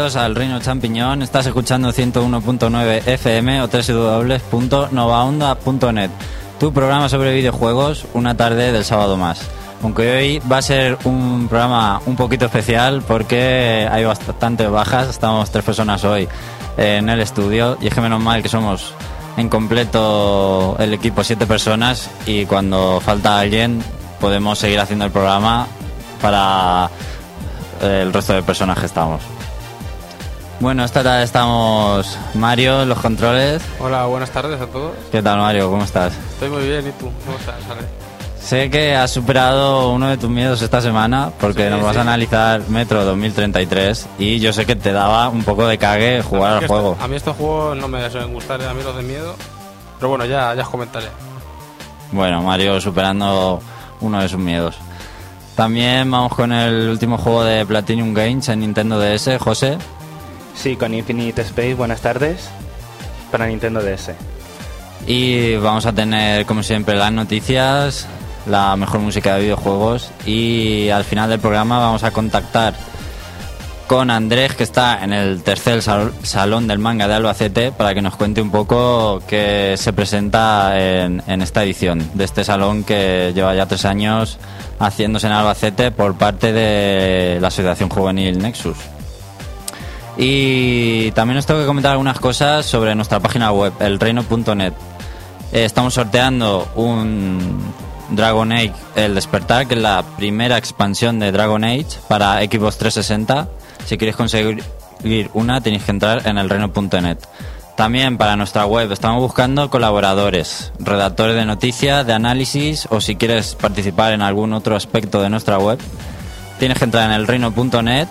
Bienvenidos al Reino Champiñón. Estás escuchando 101.9 FM o www.novaonda.net. Tu programa sobre videojuegos, una tarde del sábado más. Aunque hoy va a ser un programa un poquito especial porque hay bastantes bajas. Estamos tres personas hoy en el estudio y es que menos mal que somos en completo el equipo siete personas y cuando falta alguien podemos seguir haciendo el programa para el resto de personas que estamos. Bueno, esta tarde estamos Mario en los controles. Hola, buenas tardes a todos. ¿Qué tal Mario? ¿Cómo estás? Estoy muy bien, ¿y tú? ¿Cómo estás, Ale? Sé que has superado uno de tus miedos esta semana porque Sí, nos vas a analizar Metro 2033 y yo sé que te daba un poco de cague jugar al esto- juego. a mí estos juegos no me suelen gustar, a mí los de miedo. Pero bueno, ya, ya os comentaré. Bueno, Mario superando uno de sus miedos. También vamos con el último juego de Platinum Games en Nintendo DS, José. Sí, con Infinite Space, buenas tardes. Para Nintendo DS. Y vamos a tener, como siempre, las noticias, la mejor música de videojuegos. Y al final del programa vamos a contactar con Andrés, que está en el tercer sal- salón del manga de Albacete, para que nos cuente un poco qué se presenta en, en esta edición de este salón que lleva ya tres años haciéndose en Albacete por parte de la Asociación Juvenil Nexus. Y también os tengo que comentar algunas cosas sobre nuestra página web, elreino.net. Eh, estamos sorteando un Dragon Age El Despertar, que es la primera expansión de Dragon Age para Xbox 360. Si queréis conseguir una, tenéis que entrar en elreino.net. También para nuestra web estamos buscando colaboradores, redactores de noticias, de análisis o si quieres participar en algún otro aspecto de nuestra web, tienes que entrar en elreino.net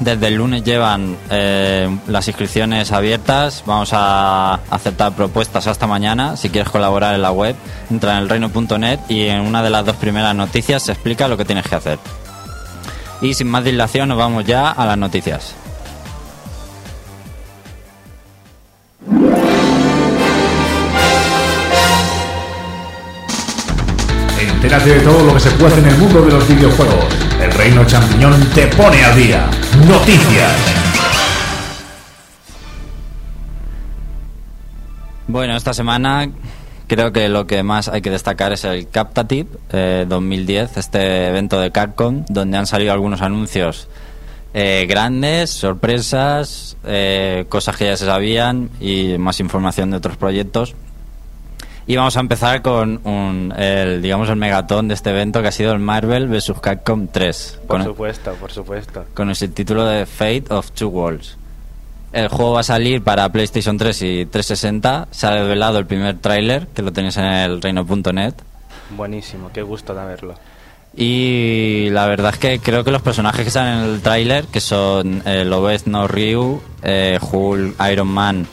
desde el lunes llevan eh, las inscripciones abiertas. Vamos a aceptar propuestas hasta mañana. Si quieres colaborar en la web, entra en elreino.net y en una de las dos primeras noticias se explica lo que tienes que hacer. Y sin más dilación, nos vamos ya a las noticias. Entérate de todo lo que se puede en el mundo de los videojuegos. El Reino Champiñón te pone al día. Noticias. Bueno, esta semana creo que lo que más hay que destacar es el Captative eh, 2010, este evento de Capcom, donde han salido algunos anuncios eh, grandes, sorpresas, eh, cosas que ya se sabían y más información de otros proyectos. Y vamos a empezar con un, el, digamos, el megatón de este evento que ha sido el Marvel vs. Capcom 3. Por con- supuesto, por supuesto. con el título de Fate of Two Worlds. El juego va a salir para PlayStation 3 y 360. Se ha revelado el primer tráiler, que lo tenéis en el reino.net. Buenísimo, qué gusto de verlo. Y la verdad es que creo que los personajes que salen en el tráiler, que son eh, Lobezno Ryu, eh, Hulk, Iron Man,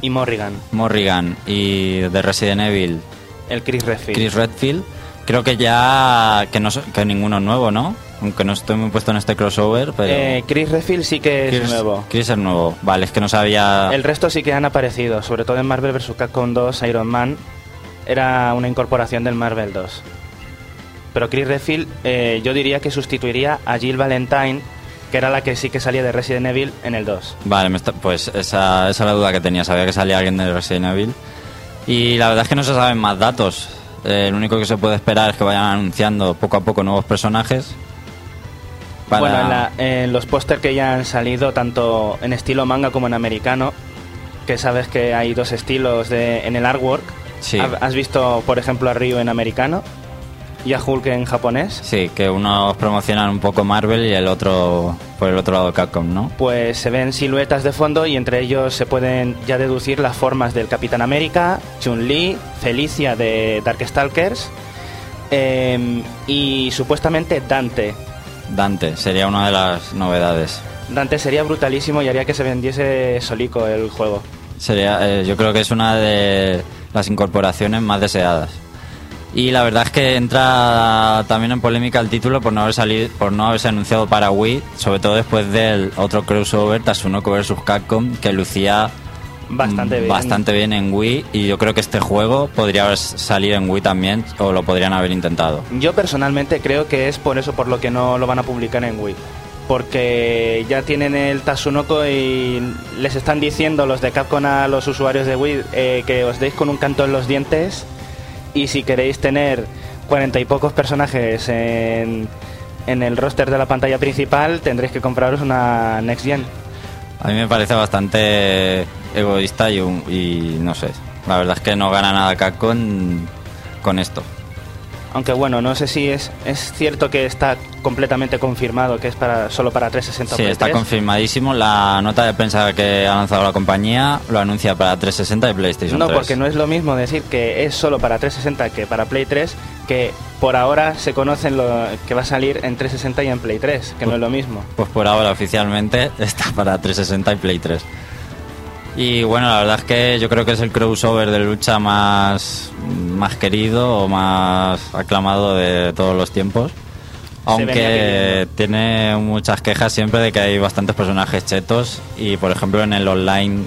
Y Morrigan, Morrigan y de Resident Evil, el Chris Redfield. Chris Redfield, creo que ya que no que ninguno es nuevo, ¿no? Aunque no estoy muy puesto en este crossover, pero Eh, Chris Redfield sí que es nuevo. Chris es nuevo. Vale, es que no sabía El resto sí que han aparecido, sobre todo en Marvel vs. Capcom 2, Iron Man. Era una incorporación del Marvel 2. Pero Chris Redfield eh, yo diría que sustituiría a Jill Valentine, que era la que sí que salía de Resident Evil en el 2. Vale, me está- pues esa, esa es la duda que tenía. Sabía que salía alguien de Resident Evil. Y la verdad es que no se saben más datos. Eh, lo único que se puede esperar es que vayan anunciando poco a poco nuevos personajes. Para- Bueno, en, la- en los póster que ya han salido, tanto en estilo manga como en americano, que sabes que hay dos estilos de, en el artwork. Sí. Ha- ¿Has visto, por ejemplo, a Ryu en americano y a Hulk en japonés? Sí, que unos promocionan un poco Marvel y el otro por el otro lado Capcom, ¿no? Pues se ven siluetas de fondo y entre ellos se pueden ya deducir las formas del Capitán América, Chun-Li, Felicia de Darkstalkers em, y supuestamente Dante. Dante sería una de las novedades. Dante sería brutalísimo y haría que se vendiese solico el juego. Sería, eh, yo creo que es una de las incorporaciones más deseadas. Y la verdad es que entra también en polémica el título por no haber salido, por no haberse anunciado para Wii, sobre todo después del otro crossover Tatsunoko vs Capcom que lucía Bastante bien. bastante bien en Wii y yo creo que este juego podría haber salir en Wii también o lo podrían haber intentado. Yo personalmente creo que es por eso por lo que no lo van a publicar en Wii. Porque ya tienen el Tatsunoko y les están diciendo los de Capcom a los usuarios de Wii eh, que os deis con un canto en los dientes y si queréis tener cuarenta y pocos personajes en, en el roster de la pantalla principal tendréis que compraros una Next Gen. A mí me parece bastante egoísta y, no sé. La verdad es que no gana nada Capcom con esto. Aunque bueno, no sé si es, es cierto que está completamente confirmado que es para solo para 360 o Sí, Play está 3. confirmadísimo. La nota de prensa que ha lanzado la compañía lo anuncia para 360 y PlayStation No, 3. porque no es lo mismo decir que es solo para 360 que para Play 3, que por ahora se conocen lo que va a salir en 360 y en Play 3, que no es lo mismo. Pues por ahora oficialmente está para 360 y Play 3. Y bueno, la verdad es que yo creo que es el crossover de lucha más, más querido o más aclamado de todos los tiempos. Aunque tiene muchas quejas siempre de que hay bastantes personajes chetos y por ejemplo en el online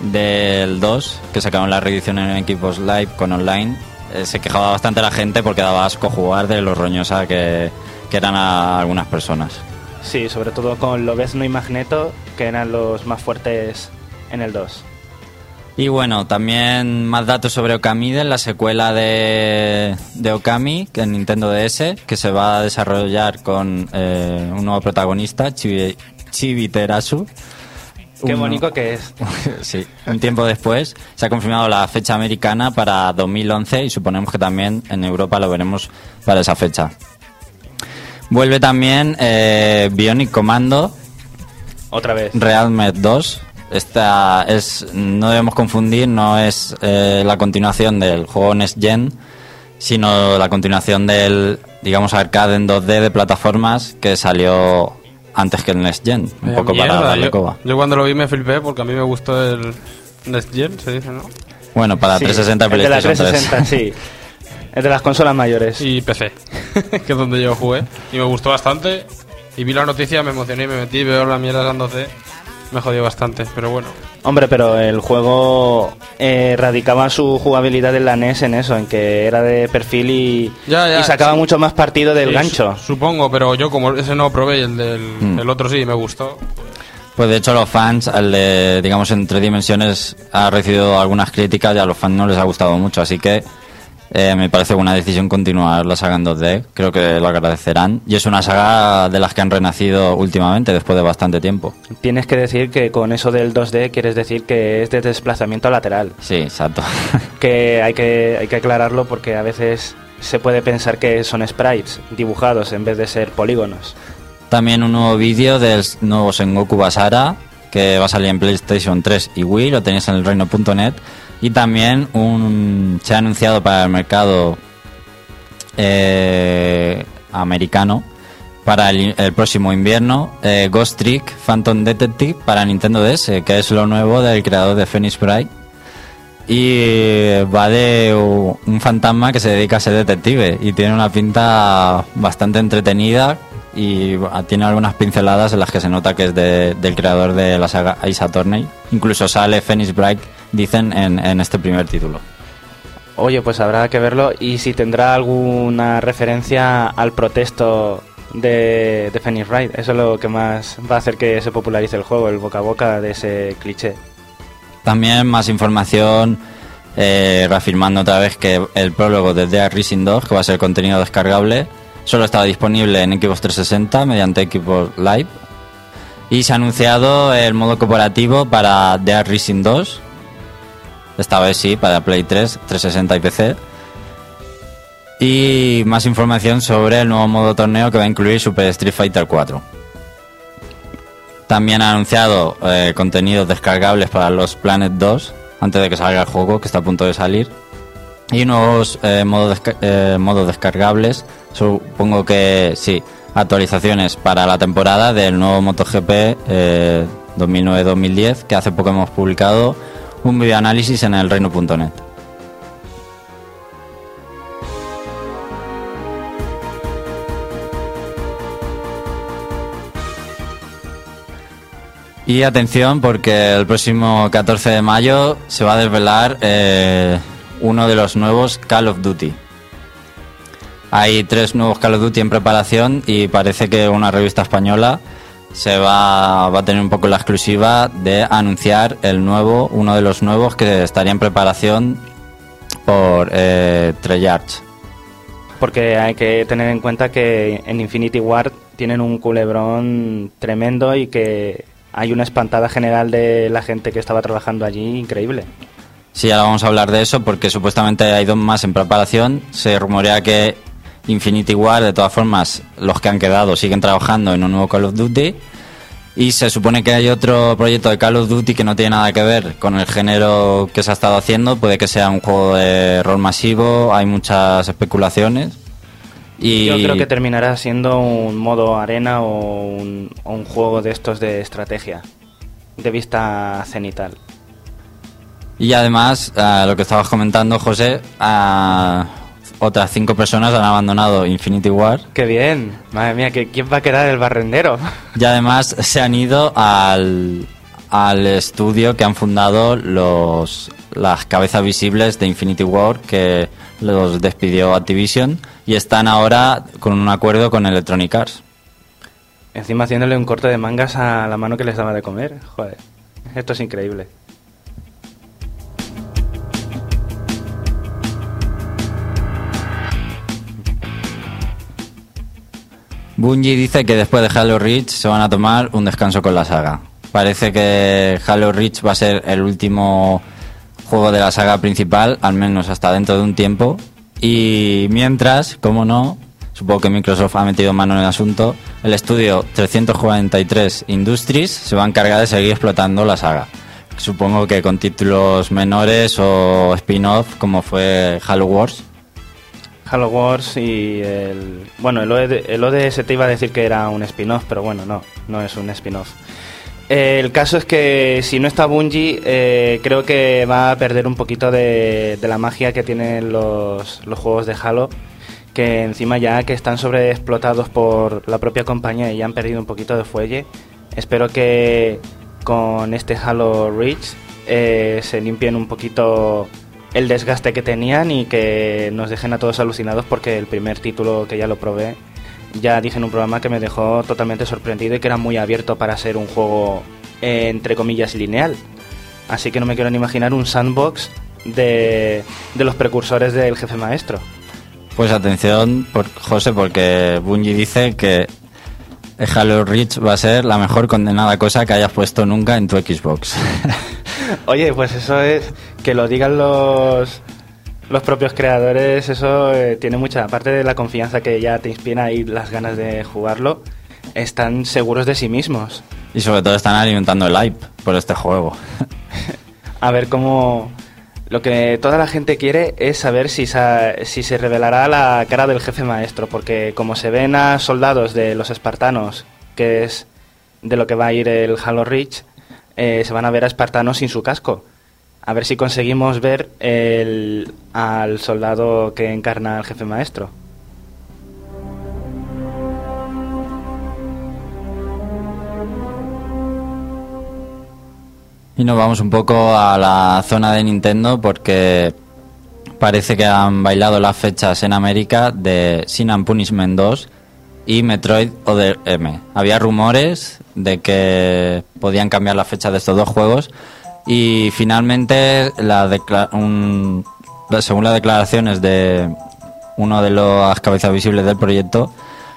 del 2, que sacaron la reedición en equipos live con online, eh, se quejaba bastante la gente porque daba asco jugar de lo roñosa que, que eran a algunas personas. Sí, sobre todo con Lobezno y Magneto, que eran los más fuertes en el 2. Y bueno, también más datos sobre Okamide, la secuela de, de Okami, que en Nintendo DS, que se va a desarrollar con eh, un nuevo protagonista, Chibi, Chibiterasu. Qué Un- bonito que es. sí, un tiempo después se ha confirmado la fecha americana para 2011 y suponemos que también en Europa lo veremos para esa fecha. Vuelve también eh, Bionic Commando, Otra vez. Realmed 2. Esta es, no debemos confundir, no es eh, la continuación del juego Next Gen, sino la continuación del, digamos, arcade en 2D de plataformas que salió antes que el Next Gen, un Vaya poco para darle yo, coba. yo cuando lo vi me flipé porque a mí me gustó el Next Gen, se dice, ¿no? Bueno, para Sí, 360 y el de la PlayStation 360, 3. sí. Es de las consolas mayores. Y PC, que es donde yo jugué. Y me gustó bastante. Y vi la noticia, me emocioné y me metí, veo la mierda dándose. Me jodió bastante, pero bueno. Hombre, pero el juego eh, radicaba su jugabilidad en la NES en eso, en que era de perfil y, Ya, ya, y sacaba sí. mucho más partido del Sí, gancho. su- supongo, pero yo como ese no probé y el del Mm. el otro sí me gustó. Pues de hecho los fans, al de, digamos, en tres dimensiones, ha recibido algunas críticas y a los fans no les ha gustado mucho, así que eh, me parece una decisión continuar la saga en 2D, creo que lo agradecerán. Y es una saga de las que han renacido últimamente, después de bastante tiempo. Tienes que decir que con eso del 2D quieres decir que es de desplazamiento lateral. Sí, exacto. Que hay que, hay que aclararlo porque a veces se puede pensar que son sprites dibujados en vez de ser polígonos. También un nuevo vídeo del nuevo Sengoku Basara, que va a salir en PlayStation 3 y Wii, lo tenéis en el reino.net. Y también un, se ha anunciado para el mercado eh, americano para el, próximo invierno eh, Ghost Trick Phantom Detective para Nintendo DS, que es lo nuevo del creador de Phoenix Bright. Y va de un fantasma que se dedica a ser detective y tiene una pinta bastante entretenida y tiene algunas pinceladas en las que se nota que es de- del creador de la saga Ace Attorney. Incluso sale Phoenix Bright, dicen, en, en este primer título. Oye, pues habrá que verlo y si tendrá alguna referencia al protesto de, de Phoenix Wright. Eso es lo que más va a hacer que se popularice el juego, el boca a boca de ese cliché. También más información eh, reafirmando otra vez que el prólogo de Dead Rising 2, que va a ser contenido descargable, solo estaba disponible en Xbox 360 mediante Xbox Live. Y se ha anunciado el modo cooperativo para Dead Rising 2. Esta vez sí, para Play 3, 360 y PC. Y más información sobre el nuevo modo torneo que va a incluir Super Street Fighter 4. También ha anunciado eh, contenidos descargables para los Planet 2 antes de que salga el juego, que está a punto de salir. Y nuevos eh, modos, eh, modos descargables. Supongo que sí, actualizaciones para la temporada del nuevo MotoGP eh, 2009-2010, que hace poco hemos publicado un videoanálisis en el reino.net. Y atención porque el próximo 14 de mayo se va a desvelar eh, uno de los nuevos Call of Duty. Hay tres nuevos Call of Duty en preparación y parece que una revista española se va, va a tener un poco la exclusiva de anunciar el nuevo, uno de los nuevos que estaría en preparación por eh, Treyarch. Porque hay que tener en cuenta que en Infinity Ward tienen un culebrón tremendo y que hay una espantada general de la gente que estaba trabajando allí increíble. Sí, ahora vamos a hablar de eso porque supuestamente hay dos más en preparación. Se rumorea que Infinity War, de todas formas, los que han quedado siguen trabajando en un nuevo Call of Duty. Y se supone que hay otro proyecto de Call of Duty que no tiene nada que ver con el género que se ha estado haciendo. Puede que sea un juego de rol masivo, hay muchas especulaciones. Y Yo creo que terminará siendo un modo arena o un, o un juego de estos de estrategia, de vista cenital. Y además, a lo que estabas comentando, José, a otras cinco personas han abandonado Infinity War ¡Qué bien! Madre mía, ¿que- ¿quién va a quedar el barrendero? y además se han ido al, al estudio que han fundado los las cabezas visibles de Infinity War que los despidió Activision y están ahora con un acuerdo con Electronic Arts. Encima haciéndole un corte de mangas a la mano que les daba de comer. Joder, esto es increíble. Bungie dice que después de Halo Reach se van a tomar un descanso con la saga. Parece que Halo Reach va a ser el último juego de la saga principal, al menos hasta dentro de un tiempo. Y mientras, como no, supongo que Microsoft ha metido mano en el asunto, el estudio 343 Industries se va a encargar de seguir explotando la saga. Supongo que con títulos menores o spin-off como fue Halo Wars. Halo Wars y el... Bueno, el, OD, el ODS te iba a decir que era un spin-off, pero bueno, no, no es un spin-off. Eh, el caso es que si no está Bungie, eh, creo que va a perder un poquito de, de la magia que tienen los, los juegos de Halo, que encima ya que están sobreexplotados por la propia compañía y ya han perdido un poquito de fuelle. Espero que con este Halo Reach eh, se limpien un poquito el desgaste que tenían y que nos dejen a todos alucinados porque el primer título que ya lo probé ya dije en un programa que me dejó totalmente sorprendido y que era muy abierto para ser un juego eh, entre comillas lineal. Así que no me quiero ni imaginar un sandbox de, de los precursores del jefe maestro. Pues atención, José, porque Bungie dice que Halo Reach va a ser la mejor condenada cosa que hayas puesto nunca en tu Xbox. Oye, pues eso es que lo digan los los propios creadores, eso eh, tiene mucha aparte de la confianza que ya te inspira y las ganas de jugarlo, están seguros de sí mismos. y sobre todo están alimentando el hype por este juego. A ver cómo lo que toda la gente quiere es saber si, si se revelará la cara del jefe maestro, porque como se ven a soldados de los espartanos, que es de lo que va a ir el Halo Reach, eh, se van a ver a espartanos sin su casco. A ver si conseguimos ver el, al soldado que encarna al jefe maestro. Y nos vamos un poco a la zona de Nintendo porque parece que han bailado las fechas en América de Sin and Punishment 2 y Metroid Other M. Había rumores de que podían cambiar la fecha de estos dos juegos y finalmente, según las declaraciones de uno de las cabezas visibles del proyecto,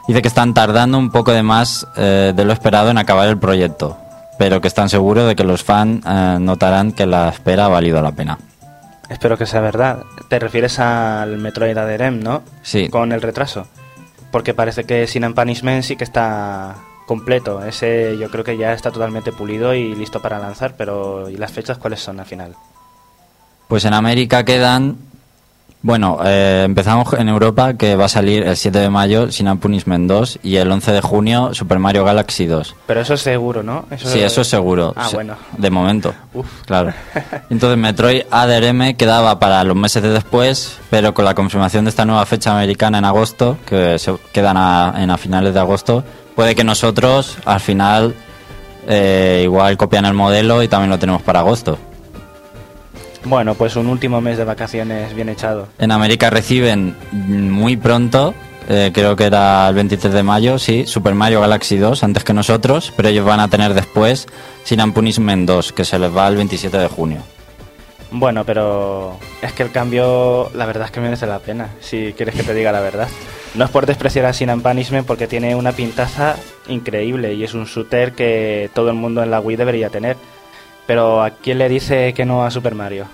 dice que están tardando un poco de más eh, de lo esperado en acabar el proyecto, pero que están seguros de que los fans eh, notarán que la espera ha valido la pena. Espero que sea verdad. Te refieres al Metroid Other M, ¿no? Sí. Con el retraso. Porque parece que Sin Punishment sí que está completo. Ese yo creo que ya está totalmente pulido y listo para lanzar, pero ¿y las fechas cuáles son al final? Pues en América quedan. Bueno, eh, empezamos en Europa que va a salir el 7 de mayo Sin Punishment 2 y el 11 de junio Super Mario Galaxy 2. Pero eso es seguro, ¿no? Sí, eso es seguro. Ah, bueno. De momento. Uf. Claro. Entonces Metroid ADRM quedaba para los meses de después, pero con la confirmación de esta nueva fecha americana en agosto, que se quedan a, en a finales de agosto, puede que nosotros al final eh, igual copian el modelo y también lo tenemos para agosto. Bueno, pues un último mes de vacaciones bien echado. En América reciben muy pronto, eh, creo que era el 23 de mayo, sí, Super Mario Galaxy 2 antes que nosotros, pero ellos van a tener después Sin Punishment 2, que se les va el 27 de junio. Bueno, pero es que el cambio, la verdad es que merece la pena, si quieres que te diga la verdad. No es por despreciar a Sin Punishment porque tiene una pintaza increíble y es un shooter que todo el mundo en la Wii debería tener. Pero ¿a quién le dice que no a Super Mario?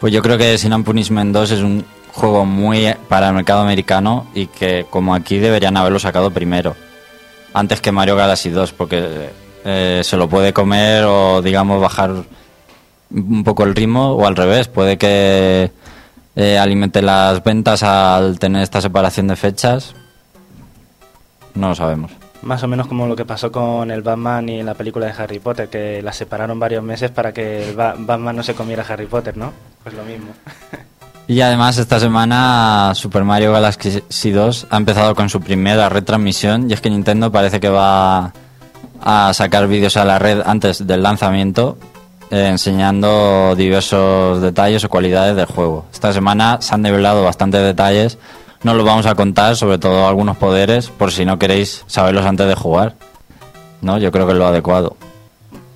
Pues yo creo que Sin Punishment 2 es un juego muy para el mercado americano y que como aquí deberían haberlo sacado primero, antes que Mario Galaxy 2, porque eh, se lo puede comer o digamos bajar un poco el ritmo o al revés, puede que eh, alimente las ventas al tener esta separación de fechas. No lo sabemos. Más o menos como lo que pasó con el Batman y la película de Harry Potter, que la separaron varios meses para que el Batman no se comiera Harry Potter, ¿no? Pues lo mismo. Y además esta semana Super Mario Galaxy 2 ha empezado con su primera retransmisión y es que Nintendo parece que va a sacar vídeos a la red antes del lanzamiento eh, enseñando diversos detalles o cualidades del juego. Esta semana se han develado bastantes detalles, no los vamos a contar, sobre todo algunos poderes, por si no queréis saberlos antes de jugar. ¿No? Yo creo que es lo adecuado.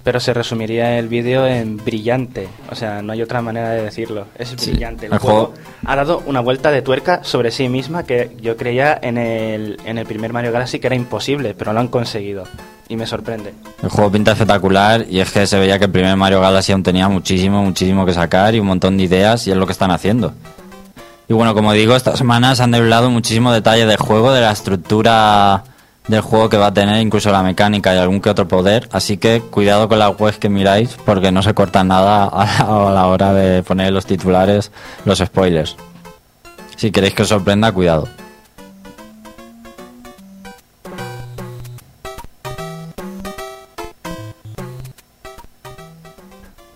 Pero se resumiría el vídeo en brillante, o sea, no hay otra manera de decirlo. Es brillante. El, juego, ha dado una vuelta de tuerca sobre sí misma que yo creía en el, en el primer Mario Galaxy que era imposible, pero lo han conseguido y me sorprende. El juego pinta espectacular y es que se veía que el primer Mario Galaxy aún tenía muchísimo, muchísimo que sacar y un montón de ideas y es lo que están haciendo. Y bueno, como digo, estas semanas han develado muchísimo detalle del juego, de la estructura del juego que va a tener, incluso la mecánica y algún que otro poder. Así que cuidado con la web que miráis porque no se corta nada a la hora de poner los titulares, los spoilers. Si queréis que os sorprenda, cuidado.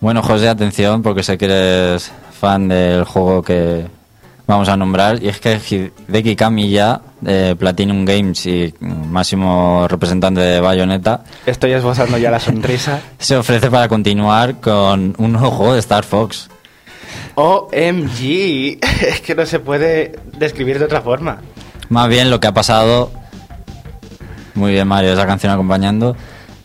Bueno, José, atención, porque sé que eres fan del juego que vamos a nombrar. Y es que Hideki Kamiya, de Platinum Games y máximo representante de Bayonetta, estoy esbozando ya la sonrisa, se ofrece para continuar con un nuevo juego de Star Fox. OMG, es que no se puede describir de otra forma. Más bien lo que ha pasado. Muy bien, Mario, esa canción acompañando.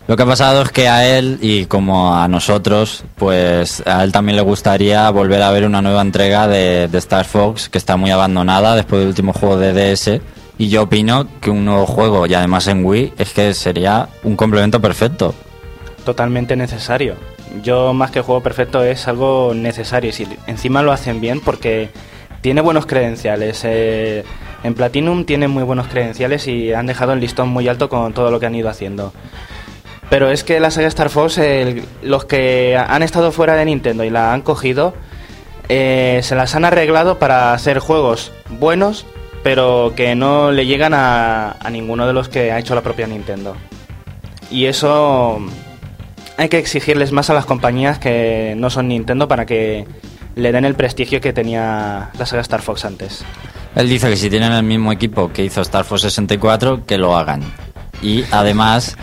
Lo que ha pasado es que a él y como a nosotros, pues a él también le gustaría volver a ver una nueva entrega de, Star Fox que está muy abandonada después del último juego de DS. Y yo opino que un nuevo juego, y además en Wii, es que sería un complemento perfecto. Totalmente necesario. Yo más que juego perfecto es algo necesario. Y encima lo hacen bien porque tiene buenos credenciales. Eh, en Platinum tiene muy buenos credenciales y han dejado el listón muy alto con todo lo que han ido haciendo. Pero es que la saga Star Fox, los que han estado fuera de Nintendo y la han cogido, eh, se las han arreglado para hacer juegos buenos, pero que no le llegan a, ninguno de los que ha hecho la propia Nintendo. Y eso hay que exigirles más a las compañías que no son Nintendo para que le den el prestigio que tenía la saga Star Fox antes. Él dice que si tienen el mismo equipo que hizo Star Fox 64, que lo hagan. Y además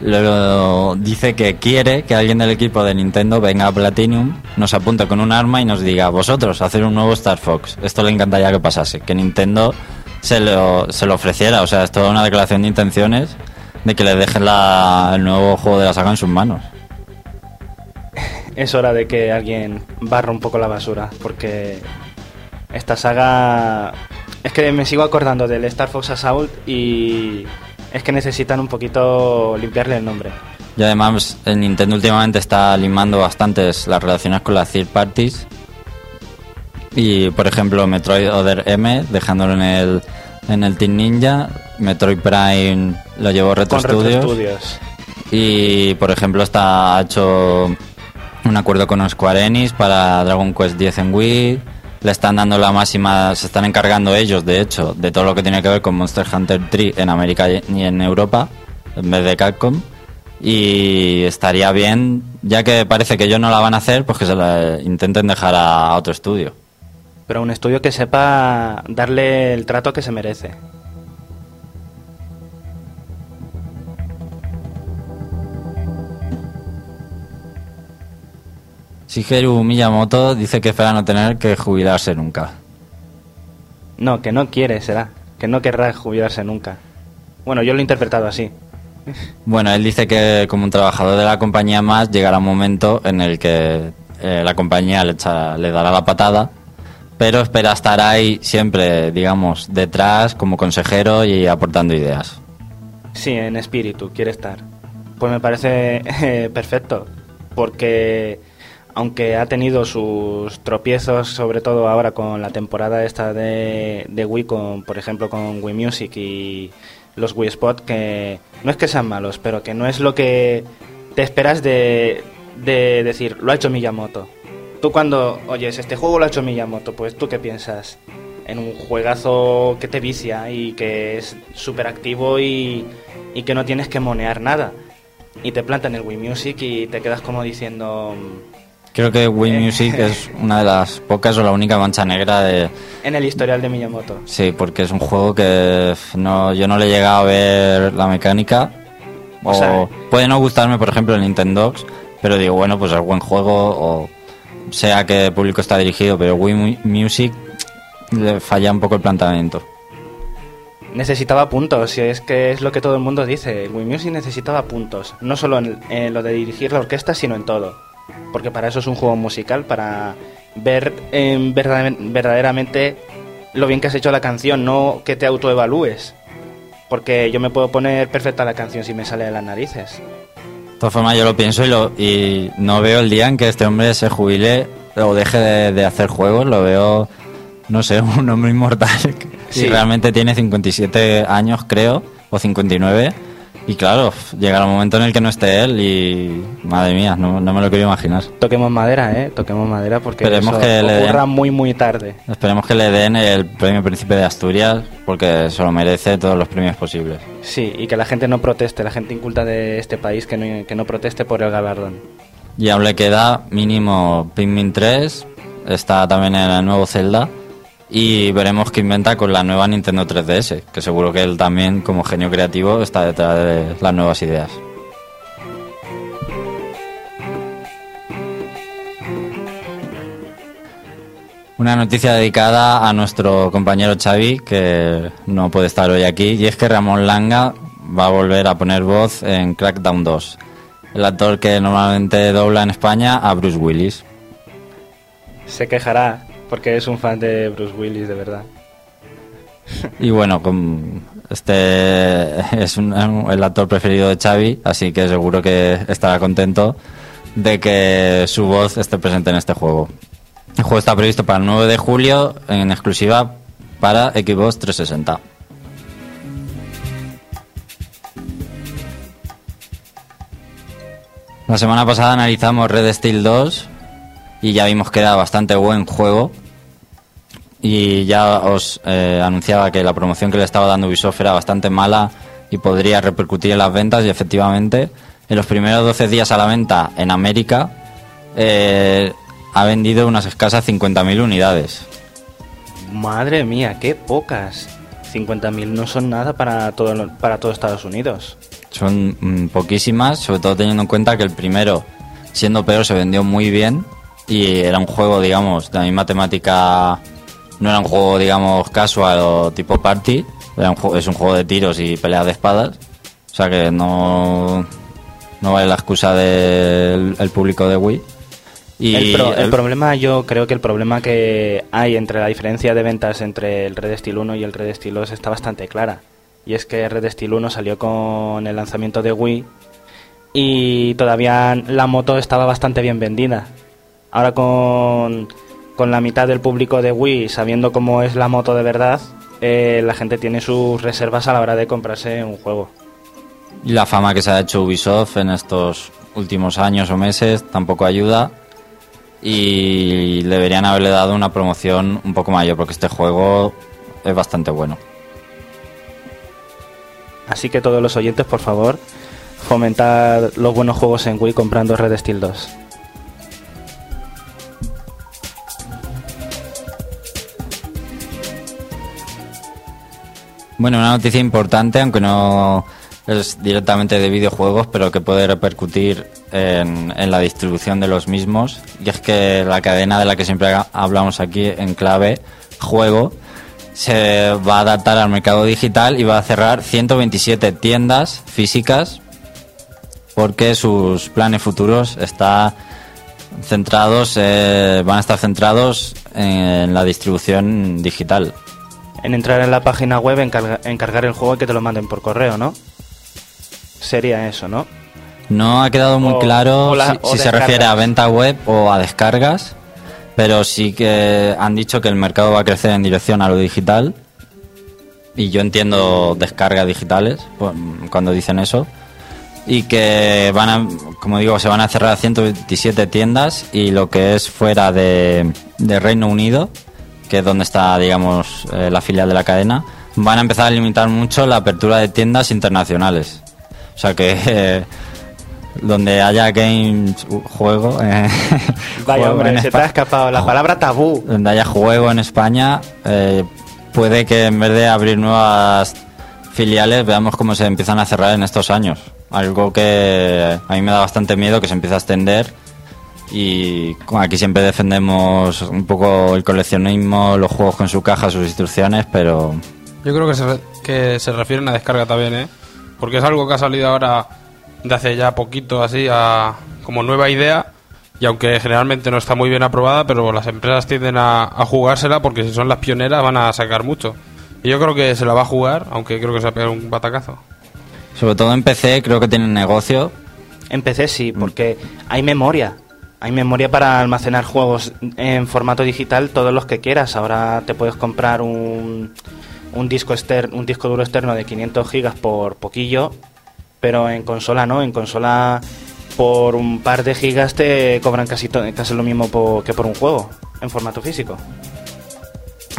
Luego dice que quiere que alguien del equipo de Nintendo venga a Platinum, nos apunte con un arma y nos diga, vosotros, hacer un nuevo Star Fox. Esto le encantaría que pasase, que Nintendo se lo, se lo ofreciera. O sea, es toda una declaración de intenciones de que le dejen la, el nuevo juego de la saga en sus manos. Es hora de que alguien barra un poco la basura, porque esta saga... Es que me sigo acordando del Star Fox Assault y es que necesitan un poquito limpiarle el nombre. Y además el Nintendo últimamente está limando bastantes las relaciones con las third parties. Y por ejemplo Metroid Other M, dejándolo en el, en el Team Ninja. Metroid Prime lo llevó Retro, Studios. Y por ejemplo está ha hecho un acuerdo con Square Enix para Dragon Quest X en Wii le están dando la máxima, se están encargando ellos, de hecho, de todo lo que tiene que ver con Monster Hunter 3 en América y en Europa, en vez de Capcom. Y estaría bien, ya que parece que ellos no la van a hacer, pues que se la intenten dejar a otro estudio. Pero un estudio que sepa darle el trato que se merece. Shigeru Miyamoto dice que espera no tener que jubilarse nunca. No, que no quiere, será. Que no querrá jubilarse nunca. Bueno, yo lo he interpretado así. Bueno, él dice que como un trabajador de la compañía más llegará un momento en el que eh, la compañía le, echa- le dará la patada, pero espera estar ahí siempre, digamos, detrás como consejero y aportando ideas. Sí, en espíritu, quiere estar. Pues me parece eh, perfecto, porque aunque ha tenido sus tropiezos, sobre todo ahora con la temporada esta de, de Wii, con, por ejemplo con Wii Music y los Wii Spot, que no es que sean malos, pero que no es lo que te esperas de, de decir, lo ha hecho Miyamoto. Tú cuando oyes, este juego lo ha hecho Miyamoto, pues tú qué piensas? En un juegazo que te vicia y que es súper activo y, y que no tienes que monear nada. Y te plantan el Wii Music y te quedas como diciendo, Creo que Wii. Music es una de las pocas o la única mancha negra de... en el historial de Miyamoto. Sí, porque es un juego que no, yo no le he llegado a ver la mecánica. O, O sea, puede no gustarme, por ejemplo, el Nintendo, pero digo, bueno, pues es buen juego, o sea que público está dirigido, pero Wii Mu- Music le falla un poco el planteamiento. Necesitaba puntos, y es que es lo que todo el mundo dice. Wii Music necesitaba puntos, no solo en, en lo de dirigir la orquesta, sino en todo. Porque para eso es un juego musical, para ver em, verdader- verdaderamente lo bien que has hecho la canción, no que te autoevalúes. Porque yo me puedo poner perfecta la canción si me sale de las narices. De todas formas, yo lo pienso y, lo, y no veo el día en que este hombre se jubile o deje de, de hacer juegos. Lo veo, no sé, un hombre inmortal. Sí. Y realmente tiene 57 años, creo, o 59. Y claro, llegará un momento en el que no esté él y, madre mía, no, no me lo quiero imaginar. Toquemos madera, ¿eh? Toquemos madera porque Esperemos eso que le den- ocurra muy, muy tarde. Esperemos que le den el premio Príncipe de Asturias porque se lo merece todos los premios posibles. Sí, y que la gente no proteste, la gente inculta de este país que no, que no proteste por el galardón. Y aún le queda mínimo Pikmin 3, está también en el nuevo Zelda y veremos qué inventa con la nueva Nintendo 3DS, que seguro que él también como genio creativo está detrás de las nuevas ideas. Una noticia dedicada a nuestro compañero Xavi, que no puede estar hoy aquí, y es que Ramón Langa va a volver a poner voz en Crackdown 2, el actor que normalmente dobla en España a Bruce Willis. Se quejará porque es un fan de Bruce Willis, de verdad. Y bueno, este es el actor preferido de Xavi, así que seguro que estará contento de que su voz esté presente en este juego. El juego está previsto para el 9 de julio en exclusiva para Xbox 360. La semana pasada analizamos Red Steel 2 y ya vimos que era bastante buen juego. Y ya os eh, anunciaba que la promoción que le estaba dando Ubisoft era bastante mala y podría repercutir en las ventas. Y efectivamente, en los primeros 12 días a la venta en América, eh, ha vendido unas escasas 50.000 unidades. Madre mía, qué pocas. 50.000 no son nada para todo, para todo Estados Unidos. Son mm, poquísimas, sobre todo teniendo en cuenta que el primero, siendo peor, se vendió muy bien y era un juego, digamos, de la misma temática. No era un juego, digamos, casual o tipo party, era un juego, es un juego de tiros y peleas de espadas. O sea que no, no vale la excusa del el público de Wii. Y el, pro- el el- problema, yo creo que el problema que hay entre la diferencia de ventas entre el Red Steel 1 y el Red Steel 2 está bastante clara. Y es que Red Steel 1 salió con el lanzamiento de Wii y todavía la moto estaba bastante bien vendida. Ahora con, con la mitad del público de Wii sabiendo cómo es la moto de verdad, eh, la gente tiene sus reservas a la hora de comprarse un juego. Y la fama que se ha hecho Ubisoft en estos últimos años o meses tampoco ayuda. Y deberían haberle dado una promoción un poco mayor porque este juego es bastante bueno. Así que todos los oyentes, por favor, fomentar los buenos juegos en Wii comprando Red Steel 2. Bueno, una noticia importante, aunque no es directamente de videojuegos, pero que puede repercutir en, la distribución de los mismos. Y es que la cadena de la que siempre ha- hablamos aquí en clave, juego, se va a adaptar al mercado digital y va a cerrar 127 tiendas físicas porque sus planes futuros está centrados eh, van a estar centrados en la distribución digital. En entrar en la página web, encarga- encargar el juego y que te lo manden por correo, ¿no? Sería eso, ¿no? No ha quedado muy O- claro o la- si, se refiere a venta web o a descargas, pero sí que han dicho que el mercado va a crecer en dirección a lo digital. Y yo entiendo descargas digitales cuando dicen eso. Y que van a, como digo, se van a cerrar 127 tiendas y lo que es fuera de, de Reino Unido, que es donde está, digamos, eh, la filial de la cadena, van a empezar a limitar mucho la apertura de tiendas internacionales. O sea que eh, donde haya games, juego, eh, Vaya, juego hombre, en se te ha escapado la palabra tabú. donde haya juego en España, puede que en vez de abrir nuevas filiales veamos cómo se empiezan a cerrar en estos años. Algo que a mí me da bastante miedo que se empiece a extender y como aquí siempre defendemos un poco el coleccionismo, los juegos con su caja, sus instrucciones, pero Yo creo que se, re- que se refieren a descarga también, ¿eh? Porque es algo que ha salido ahora de hace ya poquito, así, a, como nueva idea. Y aunque generalmente no está muy bien aprobada, pero las empresas tienden a, a jugársela porque si son las pioneras van a sacar mucho. Y yo creo que se la va a jugar, aunque creo que se va a pegar un batacazo. sobre todo en PC creo que tienen negocio. En PC sí, porque hay memoria. Hay memoria para almacenar juegos en formato digital, todos los que quieras. Ahora te puedes comprar un, un disco externo, un disco duro externo de 500 gigas por poquillo, pero en consola no. En consola por un par de gigas te cobran casi, casi lo mismo que por un juego en formato físico.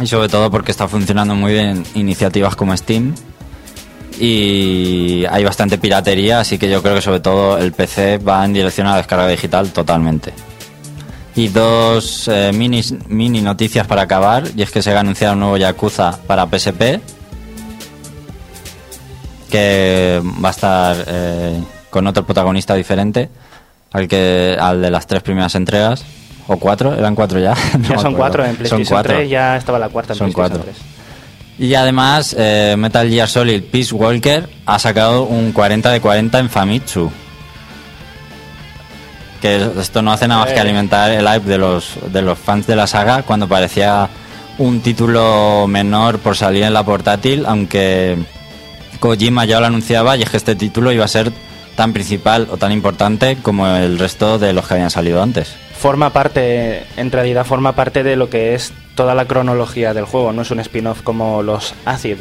Y sobre todo porque está funcionando muy bien iniciativas como Steam. Y hay bastante piratería, así que yo creo que sobre todo el PC va en dirección a la descarga digital totalmente. Y dos eh, mini, mini noticias para acabar, y es que se ha anunciado un nuevo Yakuza para PSP, que va a estar eh, con otro protagonista diferente al que al de las tres primeras entregas, o cuatro, eran cuatro ya. no ya son cuatro, en Son PlayStation cuatro. 3 ya estaba la cuarta en Son PlayStation cuatro. 3. Y además, eh, Metal Gear Solid Peace Walker ha sacado un 40 de 40 en Famitsu. Que esto no hace nada más que Eh. alimentar el hype de los, de los fans de la saga cuando parecía un título menor por salir en la portátil, aunque Kojima ya lo anunciaba y es que este título iba a ser tan principal o tan importante como el resto de los que habían salido antes. forma parte, en realidad forma parte de lo que es toda la cronología del juego, no es un spin-off como los Acid.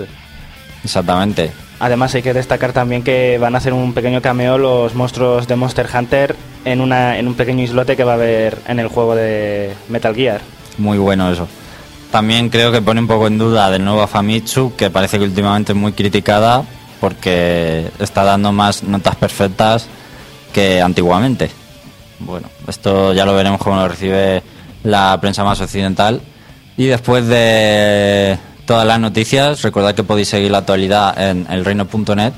Exactamente. Además hay que destacar también que van a hacer un pequeño cameo los monstruos de Monster Hunter en, una, en un pequeño islote que va a haber en el juego de Metal Gear. Muy bueno eso. También creo que pone un poco en duda de nuevo a Famitsu, que parece que últimamente es muy criticada porque está dando más notas perfectas que antiguamente. Bueno, esto ya lo veremos cómo lo recibe la prensa más occidental. Y después de todas las noticias, recordad que podéis seguir la actualidad en elreino.net.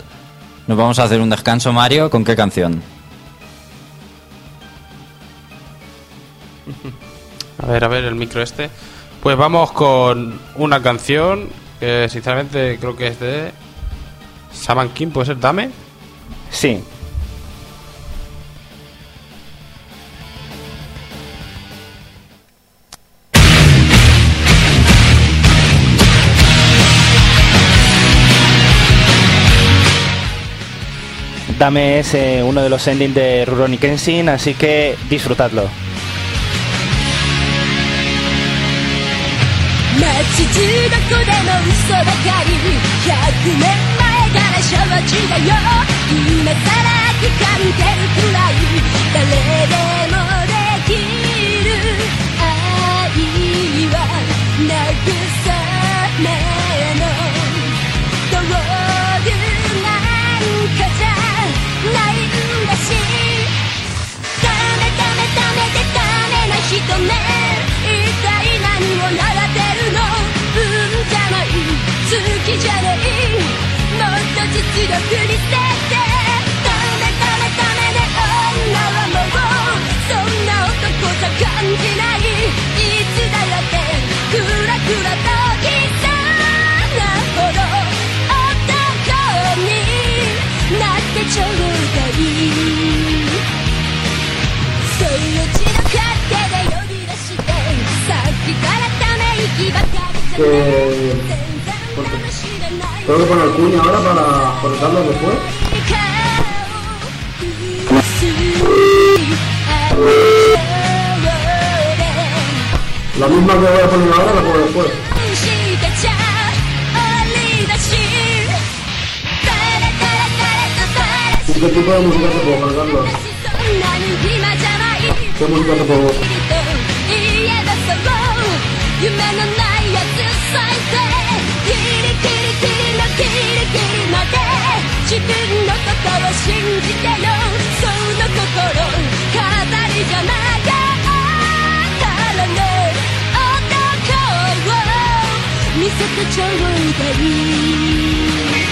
Nos vamos a hacer un descanso, Mario. ¿Con qué canción? A ver, a ver, el micro este. Pues vamos con una canción que sinceramente creo que es de Saman King, ¿puede ser Dame? Sí, Dame es uno de los endings de Rurouni Kenshin, así que disfrutadlo. もっと実力見せてダメダメダメね女はさ感じないいつだってクラクラと悲惨なほど男になってちょうだいそういう血の勝手で呼び出して。さっきからため息ばかり。じゃない Tengo que poner cuña ahora para conectarlo después. La misma que voy a poner ahora la pongo después. ¿Y qué tipo de música te puedo cargarlo? ¿Qué música te puedo? ギリギリまで自分のことを信じてよ。その心飾りじゃなかったらね男を見せてちょうだい。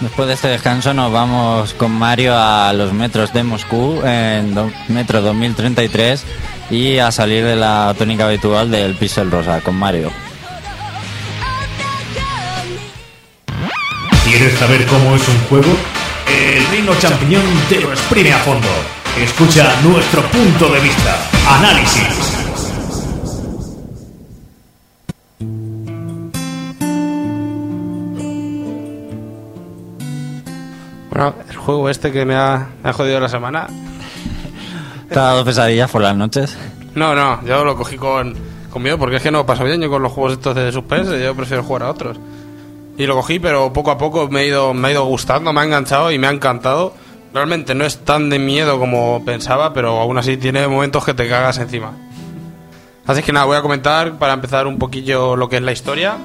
Después de este descanso nos vamos con Mario a los metros de Moscú en metro 2033 y a salir de la tónica habitual del Pixel Rosa con Mario. ¿Quieres saber cómo es un juego? El Reino Champiñón te lo exprime a fondo. Escucha nuestro punto de vista. Análisis. Bueno, el juego este que me ha, me ha jodido la semana. ¿Te ha dado pesadillas por las noches? No, no, yo lo cogí con, con miedo porque es que no paso bien yo con los juegos estos de suspense, yo prefiero jugar a otros. Y lo cogí, pero poco a poco me ha ido, me ha ido gustando, me ha enganchado y me ha encantado. Realmente no es tan de miedo como pensaba, pero aún así tiene momentos que te cagas encima. Así que nada, voy a comentar para empezar un poquillo lo que es la historia.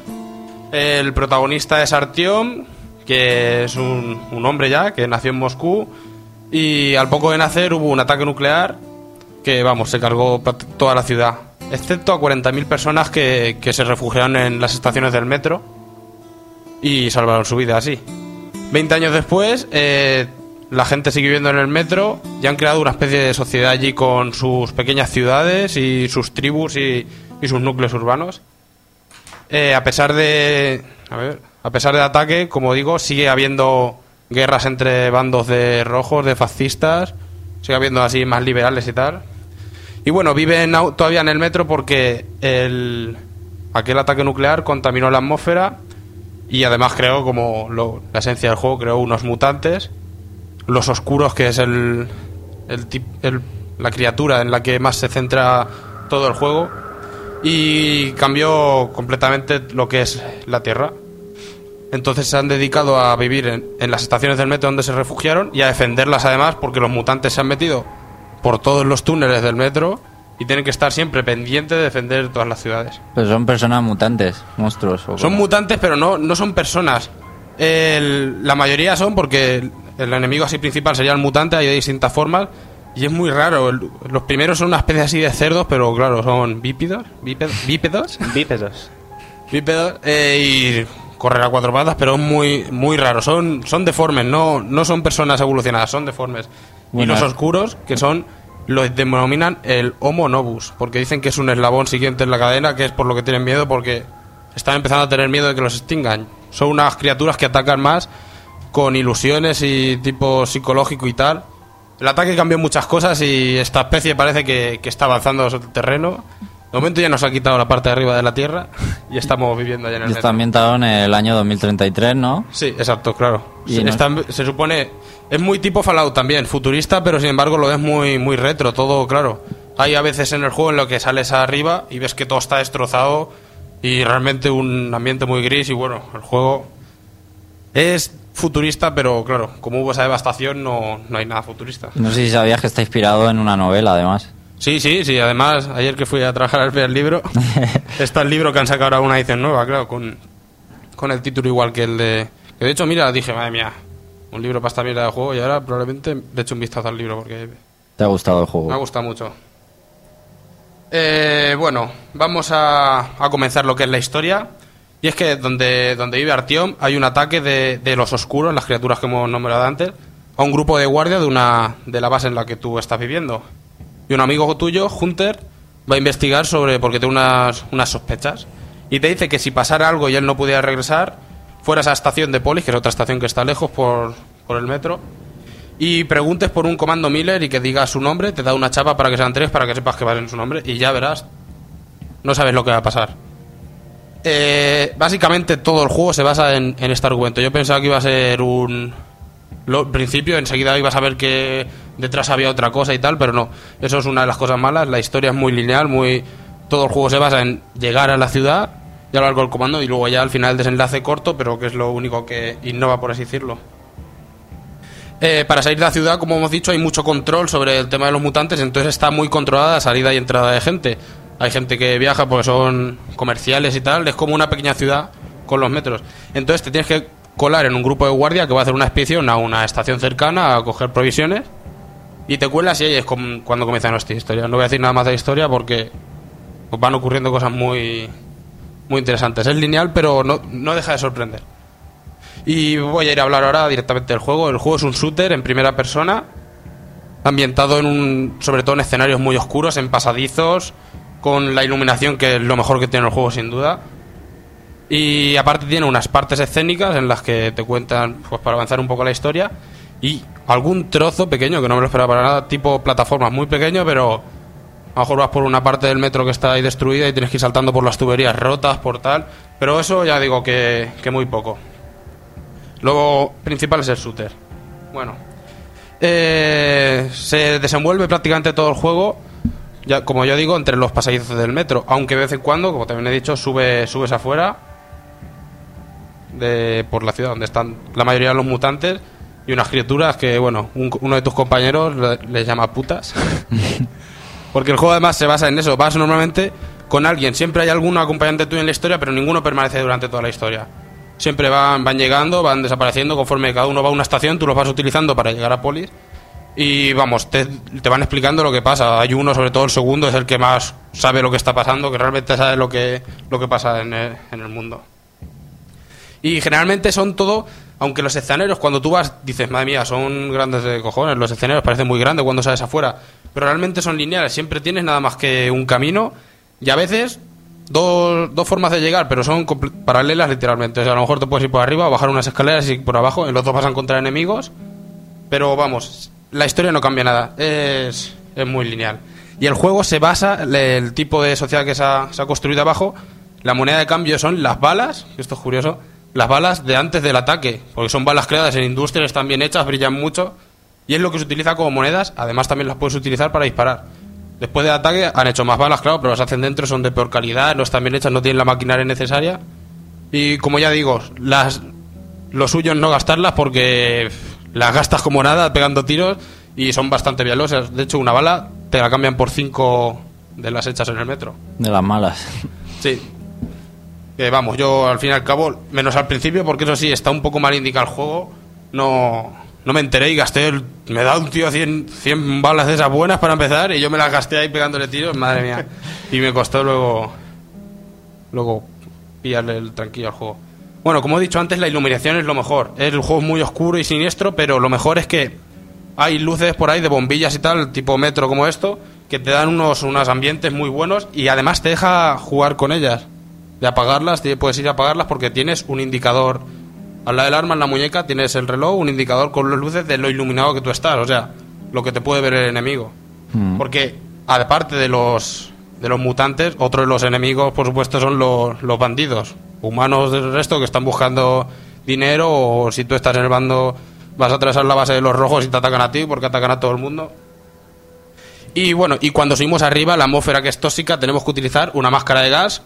El protagonista es Artyom, que es un, un hombre ya, que nació en Moscú. Y al poco de nacer hubo un ataque nuclear que, vamos, se cargó toda la ciudad. Excepto a 40.000 personas que, que se refugiaron en las estaciones del metro y salvaron su vida así. 20 años después, eh, la gente sigue viviendo en el metro y han creado una especie de sociedad allí con sus pequeñas ciudades y sus tribus y, y sus núcleos urbanos. Eh, a pesar de. A ver. A pesar del ataque, como digo, sigue habiendo guerras entre bandos de rojos, de fascistas. Sigue habiendo así más liberales y tal. Y bueno, viven todavía en el metro porque el, aquel ataque nuclear contaminó la atmósfera y además creó, como lo- la esencia del juego, creó unos mutantes. Los oscuros, que es el, el, tip- el- la criatura en la que más se centra todo el juego. Y cambió completamente lo que es la Tierra. Entonces se han dedicado a vivir en, en las estaciones del metro donde se refugiaron y a defenderlas además porque los mutantes se han metido por todos los túneles del metro y tienen que estar siempre pendientes de defender todas las ciudades. Pero son personas mutantes, monstruos. o Son mutantes, pero no, no son personas. El- la mayoría son porque el, el enemigo así principal sería el mutante, hay de distintas formas. Y es muy raro. el- los primeros son una especie así de cerdos, pero claro, son bípedos. bípedos, bípedos, Bípedos. bípedos eh, y correr a cuatro patas, pero es muy, muy raro. Son, son deformes, no, no son personas evolucionadas, son deformes. Bueno, y los oscuros, que son, los denominan el Homo Novus, porque dicen que es un eslabón siguiente en la cadena, que es por lo que tienen miedo, porque están empezando a tener miedo de que los extingan. Son unas criaturas que atacan más con ilusiones y tipo psicológico y tal. El ataque cambió muchas cosas y esta especie parece que, que está avanzando sobre el terreno De momento ya nos ha quitado la parte de arriba de la Tierra y estamos viviendo allá en el está ambientado en el año 2033, ¿no? Sí, exacto, claro. Y Se, no- está- se supone... Es muy tipo Fallout también, futurista, pero sin embargo lo es muy, muy retro, todo claro. Hay a veces en el juego en lo que sales arriba y ves que todo está destrozado y realmente un ambiente muy gris y bueno, el juego es futurista, pero claro, como hubo esa devastación no, no hay nada futurista. No sé si sabías que está inspirado en una novela, además. Sí, sí, sí. Además, ayer que fui a trabajar al ver el libro, está el libro que han sacado ahora una edición nueva, claro, con, con el título igual que el de... Que de hecho, mira, dije, madre mía, un libro para esta mierda de juego y ahora probablemente le echo un vistazo al libro porque ¿Te ha gustado el me ha juego? gustado mucho. Eh, bueno, vamos a, a comenzar lo que es la historia. Y es que donde, donde vive Artyom hay un ataque de, de los oscuros, las criaturas que hemos nombrado antes, a un grupo de guardia de, una, de la base en la que tú estás viviendo. Y un amigo tuyo, Hunter, va a investigar sobre porque tiene unas, unas sospechas. Y te dice que si pasara algo y él no pudiera regresar, fuera a esa estación de Polis, que es otra estación que está lejos por, por el metro, y preguntes por un comando Miller y que diga su nombre, te da una chapa para que sean tres, para que sepas que va en su nombre, y ya verás. No sabes lo que va a pasar. Eh, básicamente todo el juego se basa en, en este argumento. Yo pensaba que iba a ser un... Lo, principio enseguida ibas a ver que detrás había otra cosa y tal, pero no. Eso es una de las cosas malas. La historia es muy lineal, muy... Todo el juego se basa en llegar a la ciudad y hablar con el comando y luego ya al final desenlace corto, pero que es lo único que innova, por así decirlo. Eh, para salir de la ciudad, como hemos dicho, hay mucho control sobre el tema de los mutantes, entonces está muy controlada la salida y entrada de gente. Hay gente que viaja porque son comerciales y tal, es como una pequeña ciudad con los metros. Entonces te tienes que colar en un grupo de guardia que va a hacer una expedición a una estación cercana a coger provisiones y te cuelas y ahí es cuando comienza nuestra historia. No voy a decir nada más de la historia porque van ocurriendo cosas muy, muy interesantes. Es lineal, pero no, no deja de sorprender. Y voy a ir a hablar ahora directamente del juego. El juego es un shooter en primera persona, ambientado en un, sobre todo en escenarios muy oscuros, en pasadizos, con la iluminación que es lo mejor que tiene el juego sin duda. Y aparte tiene unas partes escénicas en las que te cuentan, pues para avanzar un poco la historia, y algún trozo pequeño que no me lo esperaba para nada, tipo plataformas muy pequeño, pero a lo mejor vas por una parte del metro que está ahí destruida y tienes que ir saltando por las tuberías rotas, por tal. Pero eso ya digo que, que muy poco. Luego, principal es el shooter. Bueno. Eh, se desenvuelve prácticamente todo el juego, ya, como yo digo, entre los pasadizos del metro. Aunque de vez en cuando, como también he dicho, sube, subes afuera de, por la ciudad donde están la mayoría de los mutantes y unas criaturas que, bueno, un- uno de tus compañeros le- les llama putas. Porque el juego además se basa en eso. Vas normalmente con alguien. Siempre hay algún acompañante tuyo en la historia, pero ninguno permanece durante toda la historia. Siempre van, van llegando, van desapareciendo conforme cada uno va a una estación, tú los vas utilizando para llegar a Polis. Y vamos, te, te van explicando lo que pasa. Hay uno, sobre todo el segundo, es el que más sabe lo que está pasando, que realmente sabe lo que, lo que pasa en el, en el mundo. Y generalmente son todo, aunque los escenarios cuando tú vas dices, madre mía, son grandes de cojones, los escenarios parecen muy grandes cuando sales afuera, pero realmente son lineales, siempre tienes nada más que un camino y a veces dos, dos formas de llegar, pero son paralelas literalmente. O sea, a lo mejor te puedes ir por arriba, bajar unas escaleras y por abajo, en los dos vas a encontrar enemigos, pero vamos, la historia no cambia nada, es, es muy lineal. Y el juego se basa, el tipo de sociedad que se ha, se ha construido abajo, la moneda de cambio son las balas, esto es curioso, las balas de antes del ataque, porque son balas creadas en industrias, están bien hechas, brillan mucho, y es lo que se utiliza como monedas, además también las puedes utilizar para disparar. Después del ataque han hecho más balas, claro, pero las hacen dentro, son de peor calidad, no están bien hechas, no tienen la maquinaria necesaria. Y como ya digo, las lo suyo es no gastarlas porque las gastas como nada pegando tiros y son bastante vialosas. De hecho, una bala te la cambian por cinco de las hechas en el metro. De las malas. Sí. Que vamos, yo al fin y al cabo, menos al principio, porque eso sí, está un poco mal indicado el juego, no, no me enteré y gasté, el- me da un tío 100, 100 balas de esas buenas para empezar y yo me las gasté ahí pegándole tiros, madre mía. Y me costó luego, luego pillarle el tranquillo al juego. Bueno, como he dicho antes, la iluminación es lo mejor. El juego es muy oscuro y siniestro, pero lo mejor es que hay luces por ahí de bombillas y tal, tipo metro como esto, que te dan unos, unos ambientes muy buenos y además te deja jugar con ellas. De apagarlas, te- puedes ir a apagarlas porque tienes un indicador. Al lado del arma, en la muñeca, tienes el reloj, un indicador con las luces de lo iluminado que tú estás, o sea, lo que te puede ver el enemigo. Porque, aparte de los de los mutantes. Otro de los enemigos, por supuesto, son los, los bandidos. Humanos del resto que están buscando dinero o si tú estás en el bando vas a atravesar la base de los rojos y te atacan a ti porque atacan a todo el mundo. Y bueno, y cuando subimos arriba, la atmósfera que es tóxica, tenemos que utilizar una máscara de gas,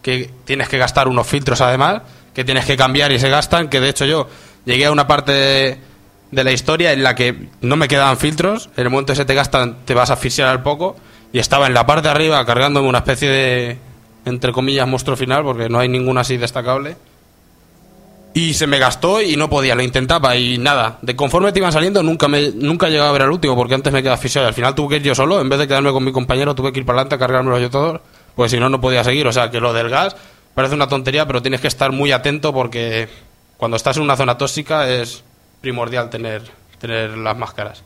que tienes que gastar unos filtros además, que tienes que cambiar y se gastan, que de hecho yo llegué a una parte de, la historia en la que no me quedaban filtros, en el momento que se te gastan te vas a asfixiar al poco, y estaba en la parte de arriba cargándome una especie de, entre comillas, monstruo final, porque no hay ninguna así destacable. Y se me gastó y no podía, lo intentaba y nada. De conforme te iban saliendo, nunca me nunca llegaba a ver al último, porque antes me quedaba asfixiado. Al final tuve que ir yo solo, en vez de quedarme con mi compañero, tuve que ir para adelante cargármelo yo todo, pues si no, no podía seguir. O sea, que lo del gas parece una tontería, pero tienes que estar muy atento porque cuando estás en una zona tóxica es primordial tener, tener las máscaras.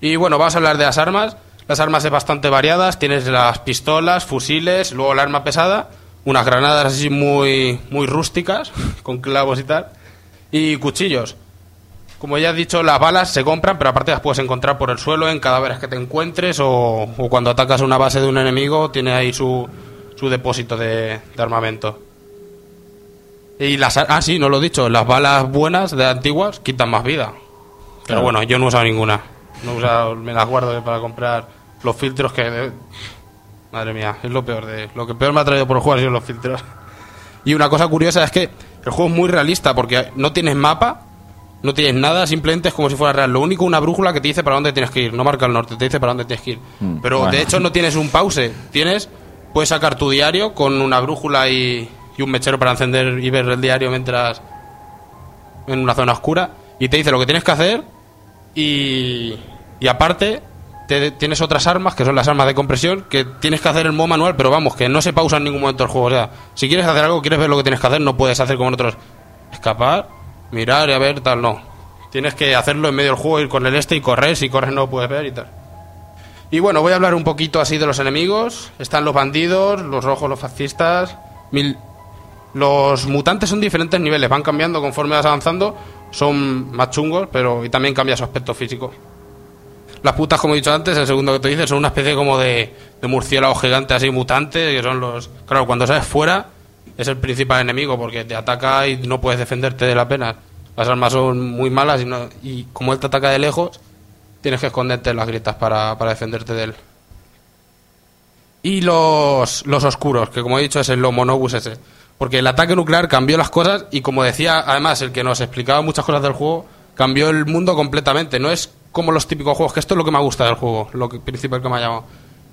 Y bueno, vamos a hablar de las armas. Las armas es bastante variadas. Tienes las pistolas, fusiles, luego el arma pesada, unas granadas así muy, muy rústicas, con clavos y tal, y cuchillos. Como ya he dicho, las balas se compran, pero aparte las puedes encontrar por el suelo, en cadáveres que te encuentres, o, o cuando atacas una base de un enemigo, tiene ahí su, su depósito de, de armamento. Y las, ah, sí, no lo he dicho, las balas buenas de antiguas quitan más vida. Pero Claro. bueno, yo no he usado ninguna. No he usado, me las guardo para comprar los filtros que... Madre mía, es lo peor de... Lo que peor me ha traído por han sido los filtros. Y una cosa curiosa es que el juego es muy realista porque no tienes mapa, no tienes nada, simplemente es como si fuera real. Lo único, una brújula que te dice para dónde tienes que ir. No marca el norte, te dice para dónde tienes que ir. Mm, Pero bueno. de hecho no tienes un pause. Tienes, puedes sacar tu diario con una brújula y, un mechero para encender y ver el diario mientras en una zona oscura. Y te dice lo que tienes que hacer y, y aparte te- tienes otras armas que son las armas de compresión que tienes que hacer el modo manual, pero vamos, que no se pausa en ningún momento el juego. O sea, si quieres hacer algo, quieres ver lo que tienes que hacer, no puedes hacer como en otros. Escapar, mirar y a ver, tal, no. Tienes que hacerlo en medio del juego, ir con el este y correr. Si corres, no puedes ver y tal. Y bueno, voy a hablar un poquito así de los enemigos. Están los bandidos, los rojos, los fascistas. Mil... Los mutantes son diferentes niveles, van cambiando conforme vas avanzando. Son más chungos, pero y también cambia su aspecto físico. Las putas, como he dicho antes, el segundo que te dice, son una especie como de, de murciélago gigante así mutante, que son los... Claro, cuando sales fuera es el principal enemigo, porque te ataca y no puedes defenderte de la pena. Las armas son muy malas y, no- y como él te ataca de lejos, tienes que esconderte en las grietas para, para defenderte de él. Y los, los oscuros, que como he dicho es el Lomonobus ese. Porque el ataque nuclear cambió las cosas y como decía además el que nos explicaba muchas cosas del juego, cambió el mundo completamente. No es como los típicos juegos, que esto es lo que me gusta del juego, lo que, principal que me ha llamado.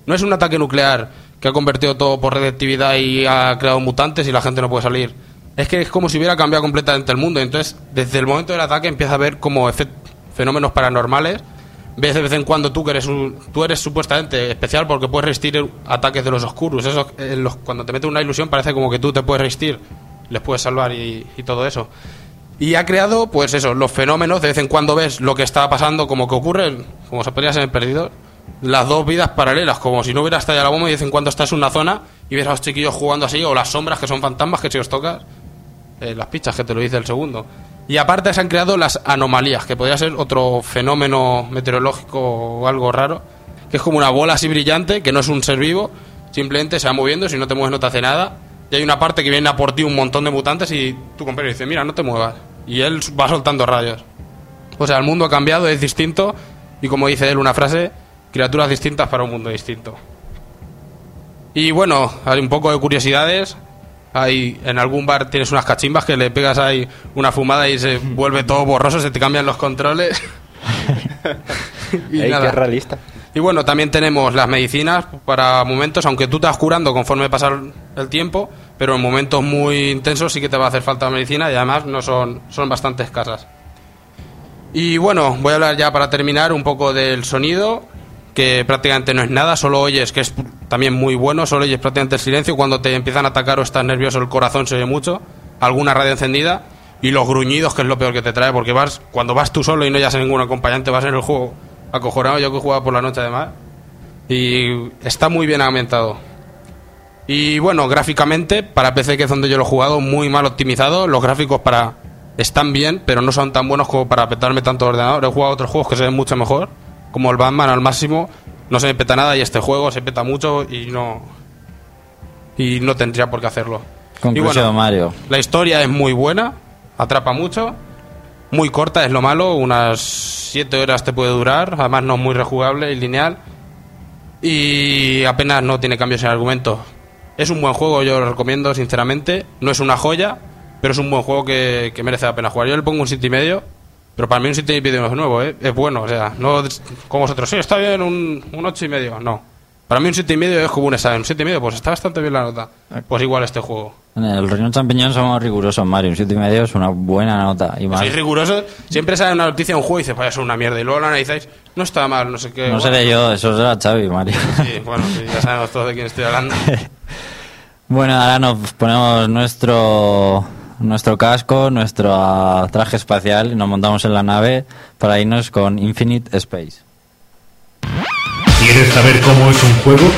No es un ataque nuclear que ha convertido todo por radioactividad y ha creado mutantes y la gente no puede salir. Es que es como si hubiera cambiado completamente el mundo. Entonces, desde el momento del ataque empieza a ver como fenómenos paranormales ves de vez en cuando tú que eres un- tú eres supuestamente especial porque puedes resistir ataques de los oscuros eso eh, cuando te mete una ilusión parece como que tú te puedes resistir les puedes salvar y, todo eso y ha creado pues eso los fenómenos de vez en cuando ves lo que está pasando como que ocurre como se podría ser perdido las dos vidas paralelas como si no hubiera estallado la bomba y de vez en cuando estás en una zona y ves a los chiquillos jugando así o las sombras que son fantasmas que si os tocas eh, las pichas que te lo dice el segundo. Y aparte se han creado las anomalías, que podría ser otro fenómeno meteorológico o algo raro, que es como una bola así brillante, que no es un ser vivo, simplemente se va moviendo, si no te mueves no te hace nada. Y hay una parte que viene a por ti un montón de mutantes y tu compañero dice, mira, no te muevas. Y él va soltando rayos. O sea, el mundo ha cambiado, es distinto, y como dice él una frase, criaturas distintas para un mundo distinto. Y bueno, hay un poco de curiosidades. Hay, en algún bar tienes unas cachimbas que le pegas ahí una fumada y se vuelve todo borroso, se te cambian los controles. y, Ey, nada. qué realista. Y bueno, también tenemos las medicinas para momentos, aunque tú te vas curando conforme pasa el- el tiempo, pero en momentos muy intensos sí que te va a hacer falta medicina y además no son, son bastante escasas. Y bueno, voy a hablar ya para terminar un poco del sonido, que prácticamente no es nada, solo oyes, que es también muy bueno, solo oyes prácticamente el silencio, cuando te empiezan a atacar o estás nervioso el corazón se oye mucho, alguna radio encendida y los gruñidos, que es lo peor que te trae, porque vas cuando vas tú solo y no hayas ningún acompañante, vas en el juego acojonado, yo que jugaba por la noche además, y está muy bien ambientado. Y bueno, gráficamente, para PC, que es donde yo lo he jugado, muy mal optimizado. Los gráficos para están bien, pero no son tan buenos como para petarme tanto ordenador. He jugado otros juegos que se ven mucho mejor, como el Batman al máximo. No se me peta nada y este juego se peta mucho y no y no tendría por qué hacerlo. Conclusión, y bueno, Mario. la historia es muy buena, atrapa mucho, muy corta es lo malo, unas 7 horas te puede durar, además no es muy rejugable y lineal y apenas no tiene cambios en el argumento. Es un buen juego, yo lo recomiendo sinceramente, no es una joya, pero es un buen juego que, que merece la pena jugar. Yo le pongo un 7 y medio, pero para mí un 7 y medio no es nuevo, ¿eh? es bueno, o sea, no como vosotros, sí, está bien un, un 8 y medio, no. Para mí un 7 y medio es como un examen, un 7 y medio, pues está bastante bien la nota. Pues igual este juego. En el Reino Champiñón somos rigurosos, Mario. Un 7 y medio es una buena nota. Y más, Sois rigurosos, siempre sale una noticia de un juego y dices, vaya, es una mierda, y luego lo analizáis, no está mal, no sé qué. no bueno, seré yo, eso será Xavi, Mario. Sí, bueno, sí, ya sabemos todos de quién estoy hablando. Bueno, ahora nos ponemos nuestro nuestro casco, nuestro traje espacial y nos montamos en la nave para irnos con Infinite Space. ¿Quieres saber cómo es un juego?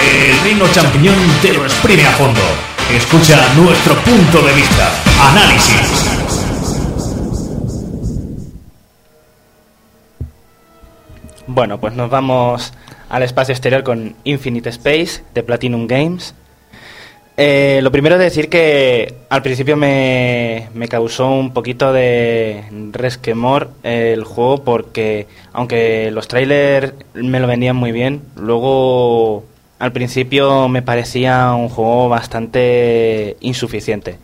El Reino Champiñón te lo exprime a fondo. Escucha nuestro punto de vista. Análisis. Bueno, pues nos vamos al espacio exterior con Infinite Space de Platinum Games. Eh, lo primero es decir que al principio me, me causó un poquito de resquemor el juego porque aunque los trailers me lo vendían muy bien, luego al principio me parecía un juego bastante insuficiente.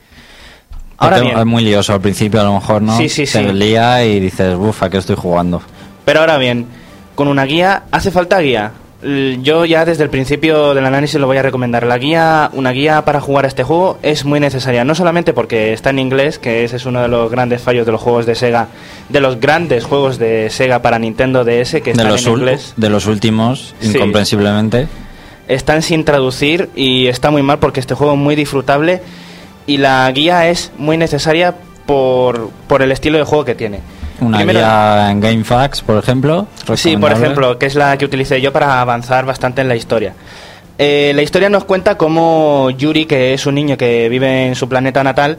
Ahora Te- bien, Es muy lioso al principio, a lo mejor, ¿no? Sí, sí, Te sí. lía y dices, uff, ¿a qué estoy jugando? Pero ahora bien, con una guía, ¿hace falta guía? Yo ya desde el principio del análisis lo voy a recomendar. La guía, una guía para jugar a este juego es muy necesaria, no solamente porque está en inglés, que ese es uno de los grandes fallos de los juegos de Sega, de los grandes juegos de Sega para Nintendo DS que De están los, en inglés, de los últimos, Sí. incomprensiblemente. están sin traducir y está muy mal porque este juego es muy disfrutable y la guía es muy necesaria por, por el estilo de juego que tiene. Una Primero- guía en GameFAQs, por ejemplo. Sí, por ejemplo, que es la que utilicé yo para avanzar bastante en la historia. Eh, la historia nos cuenta cómo Yuri, que es un niño que vive en su planeta natal,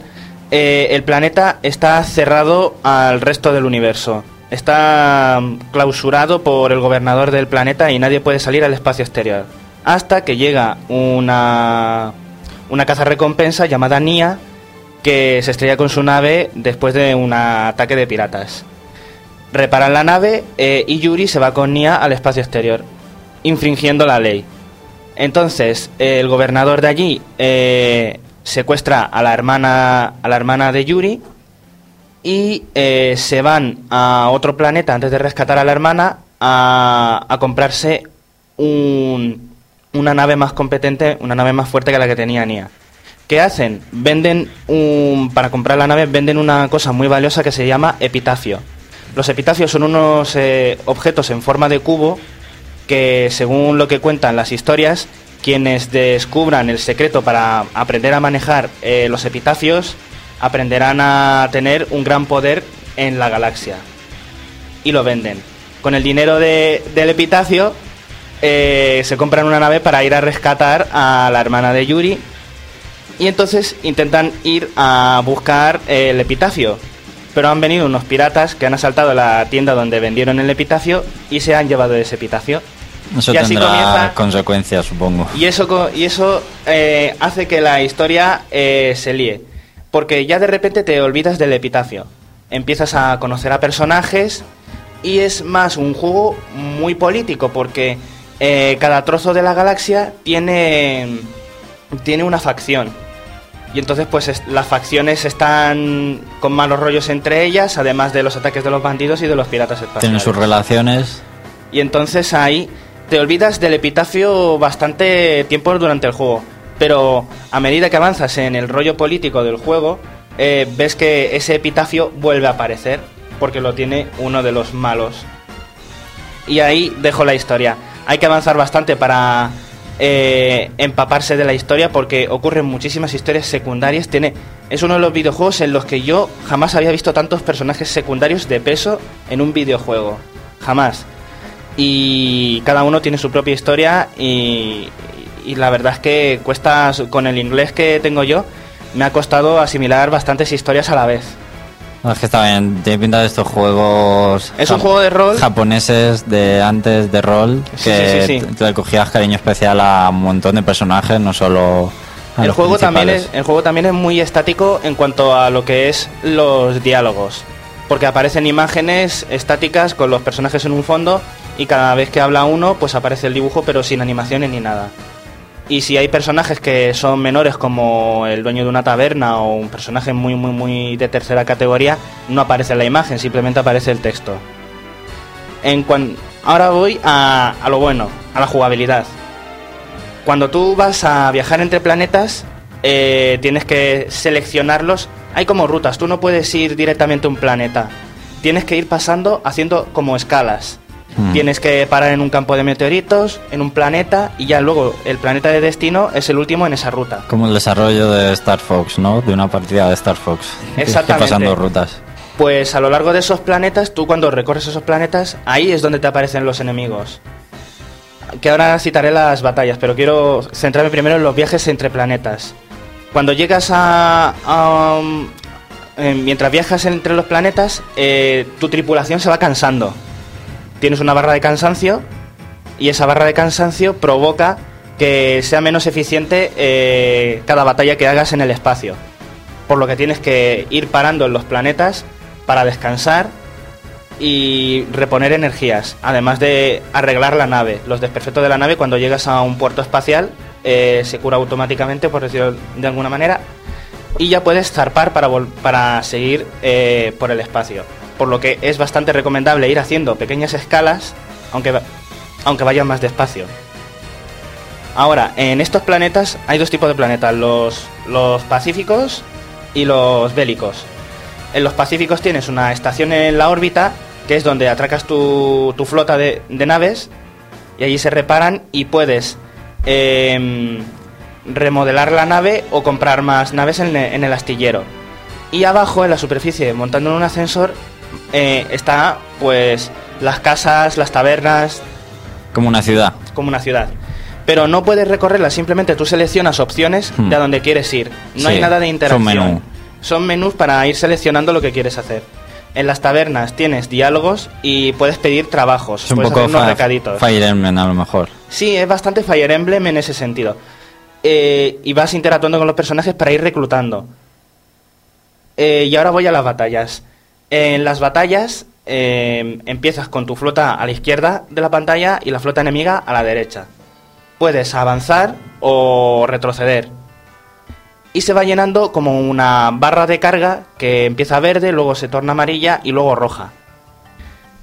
eh, el planeta está cerrado al resto del universo. Está mm, clausurado por el gobernador del planeta y nadie puede salir al espacio exterior. Hasta que llega una, una caza recompensa llamada Nia, que se estrella con su nave después de un ataque de piratas reparan la nave eh, y Yuri se va con Nia al espacio exterior, infringiendo la ley. Entonces, el gobernador de allí eh, secuestra a la hermana a la hermana de Yuri y eh, se van a otro planeta antes de rescatar a la hermana a, a comprarse un- una nave más competente, una nave más fuerte que la que tenía Nia. ¿Qué hacen? Venden un, para comprar la nave venden una cosa muy valiosa que se llama epitafio. Los epitafios son unos eh, objetos en forma de cubo que, según lo que cuentan las historias, quienes descubran el secreto para aprender a manejar eh, los epitafios aprenderán a tener un gran poder en la galaxia. Y lo venden. Con el dinero de- del epitafio eh, se compran una nave para ir a rescatar a la hermana de Yuri y entonces intentan ir a buscar el epitafio. Pero han venido unos piratas que han asaltado la tienda donde vendieron el epitafio y se han llevado ese epitafio. Eso y así tendrá comienza- consecuencias, supongo. Y eso, y eso eh, hace que la historia eh, se líe. Porque ya de repente te olvidas del epitafio. Empiezas a conocer a personajes y es más un juego muy político porque eh, cada trozo de la galaxia tiene, tiene una facción. Y entonces pues es- las facciones están con malos rollos entre ellas, además de los ataques de los bandidos y de los piratas espaciales. Tienen sus relaciones. Y entonces ahí te olvidas del epitafio bastante tiempo durante el juego. Pero a medida que avanzas en el rollo político del juego, eh, ves que ese epitafio vuelve a aparecer. Porque lo tiene uno de los malos. Y ahí dejo la historia. Hay que avanzar bastante para eh, empaparse de la historia porque ocurren muchísimas historias secundarias. Tiene, es uno de los videojuegos en los que yo jamás había visto tantos personajes secundarios de peso en un videojuego. Jamás. Y cada uno tiene su propia historia y, y la verdad es que cuesta, con el inglés que tengo yo, me ha costado asimilar bastantes historias a la vez. No, es que está bien, tiene pinta de estos juegos. Es un juego de rol. Japoneses de antes de rol. Sí, Que sí, sí, sí. t- le cogías cariño especial a un montón de personajes, no solo. a El los juego, también es, el juego también es muy estático en cuanto a lo que es los diálogos. Porque aparecen imágenes estáticas con los personajes en un fondo y cada vez que habla uno pues aparece el dibujo pero sin animaciones ni nada. Y si hay personajes que son menores como el dueño de una taberna o un personaje muy muy muy de tercera categoría, no aparece la imagen, simplemente aparece el texto. En cuan- Ahora voy a, a lo bueno, a la jugabilidad. Cuando tú vas a viajar entre planetas, eh, tienes que seleccionarlos. Hay como rutas, tú no puedes ir directamente a un planeta. Tienes que ir pasando haciendo como escalas. Mm. Tienes que parar en un campo de meteoritos, en un planeta, y ya luego el planeta de destino es el último en esa ruta. Como el desarrollo de Star Fox, ¿no? De una partida de Star Fox. Tienes que Exactamente. pasando rutas. Pues a lo largo de esos planetas, tú cuando recorres esos planetas, ahí es donde te aparecen los enemigos. Que ahora citaré las batallas, pero quiero centrarme primero en los viajes entre planetas. Cuando llegas a... a, um, eh, mientras viajas entre los planetas, eh, tu tripulación se va cansando. Tienes una barra de cansancio y esa barra de cansancio provoca que sea menos eficiente eh, cada batalla que hagas en el espacio. Por lo que tienes que ir parando en los planetas para descansar y reponer energías, además de arreglar la nave. Los desperfectos de la nave cuando llegas a un puerto espacial eh, se cura automáticamente, por decirlo de alguna manera, y ya puedes zarpar para, para seguir eh, por el espacio. Por lo que es bastante recomendable ir haciendo pequeñas escalas, aunque, aunque vayan más despacio. Ahora, en estos planetas hay dos tipos de planetas, los, los pacíficos y los bélicos. En los pacíficos tienes una estación en la órbita, que es donde atracas tu, tu flota de, de naves, y allí se reparan y puedes em, remodelar la nave o comprar más naves en, en el astillero. Y abajo, en la superficie, montando en un ascensor, eh, está pues las casas, las tabernas, Como una ciudad. como una ciudad. Pero no puedes recorrerla, simplemente tú seleccionas opciones Hmm. de a dónde quieres ir. No Sí, hay nada de interacción. menú. Son menús para ir seleccionando lo que quieres hacer. En las tabernas tienes diálogos y puedes pedir trabajos. Es un puedes poco hacer unos recaditos. Fire Emblem a lo mejor. Sí, es bastante Fire Emblem en ese sentido. Eh, y vas interactuando con los personajes para ir reclutando. Eh, y ahora voy a las batallas. En las batallas eh, empiezas con tu flota a la izquierda de la pantalla y la flota enemiga a la derecha. Puedes avanzar o retroceder. Y se va llenando como una barra de carga que empieza verde, luego se torna amarilla y luego roja.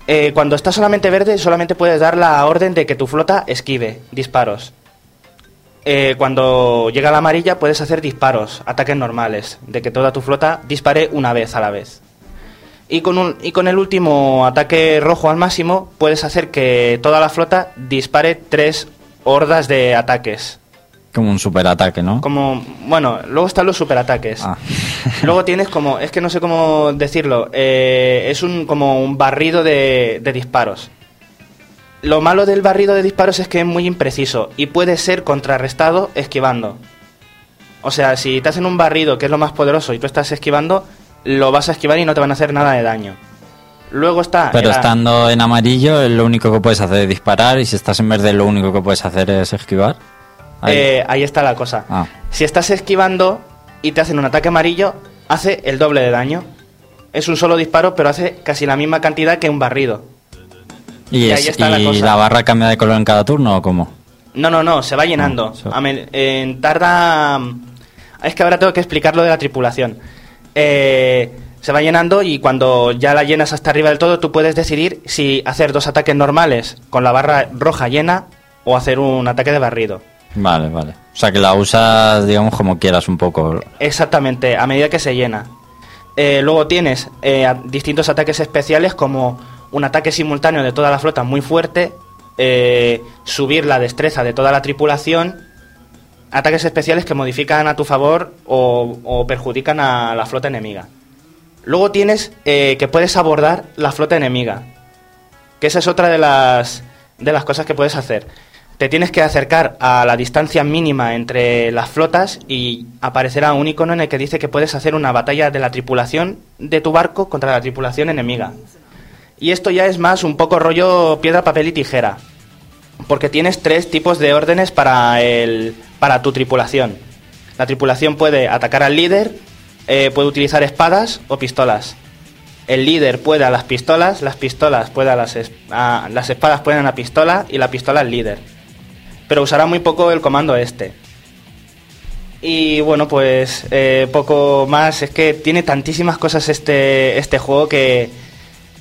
Eh, cuando está solamente verde, solamente puedes dar la orden de que tu flota esquive disparos. Eh, cuando llega la amarilla, puedes hacer disparos, ataques normales, de que toda tu flota dispare una vez a la vez. Y con, un- y con el último ataque rojo al máximo, puedes hacer que toda la flota dispare tres hordas de ataques. Como un superataque, ¿no? Como, bueno, luego están los superataques. Ah. Luego tienes como, es que no sé cómo decirlo, eh, es un como un barrido de, de disparos. Lo malo del barrido de disparos es que es muy impreciso y puede ser contrarrestado esquivando. O sea, si te hacen un barrido que es lo más poderoso y tú estás esquivando, lo vas a esquivar y no te van a hacer nada de daño. Luego está... Pero estando en amarillo, lo único que puedes hacer es disparar. Y si estás en verde, lo único que puedes hacer es esquivar. Ahí. eh, ahí está la cosa. Ah. Si estás esquivando y te hacen un ataque amarillo, hace el doble de daño. Es un solo disparo, pero hace casi la misma cantidad que un barrido. ¿Y, y es- ahí está la y cosa. la barra cambia de color en cada turno o cómo? No, no, no, se va llenando. Ah, se- A me- tarda... Es que ahora tengo que explicar lo de la tripulación. Eh, se va llenando y cuando ya la llenas hasta arriba del todo, tú puedes decidir si hacer dos ataques normales con la barra roja llena o hacer un ataque de barrido. Vale, vale. O sea que la usas, digamos, como quieras un poco. Exactamente, a medida que se llena. Eh, luego tienes eh, distintos ataques especiales como un ataque simultáneo de toda la flota muy fuerte, eh, subir la destreza de toda la tripulación, ataques especiales que modifican a tu favor o, o perjudican a la flota enemiga. Luego tienes eh, que puedes abordar la flota enemiga, que esa es otra de las, de las cosas que puedes hacer. Te tienes que acercar a la distancia mínima entre las flotas y aparecerá un icono en el que dice que puedes hacer una batalla de la tripulación de tu barco contra la tripulación enemiga. Y esto ya es más un poco rollo piedra, papel y tijera. Porque tienes tres tipos de órdenes para, el, para tu tripulación. La tripulación puede atacar al líder, eh, puede utilizar espadas o pistolas. El líder puede a las pistolas, las pistolas puede a las, las espadas pueden a la pistola y la pistola al líder. Pero usará muy poco el comando este. Y bueno, pues eh, poco más. Es que tiene tantísimas cosas este, este juego que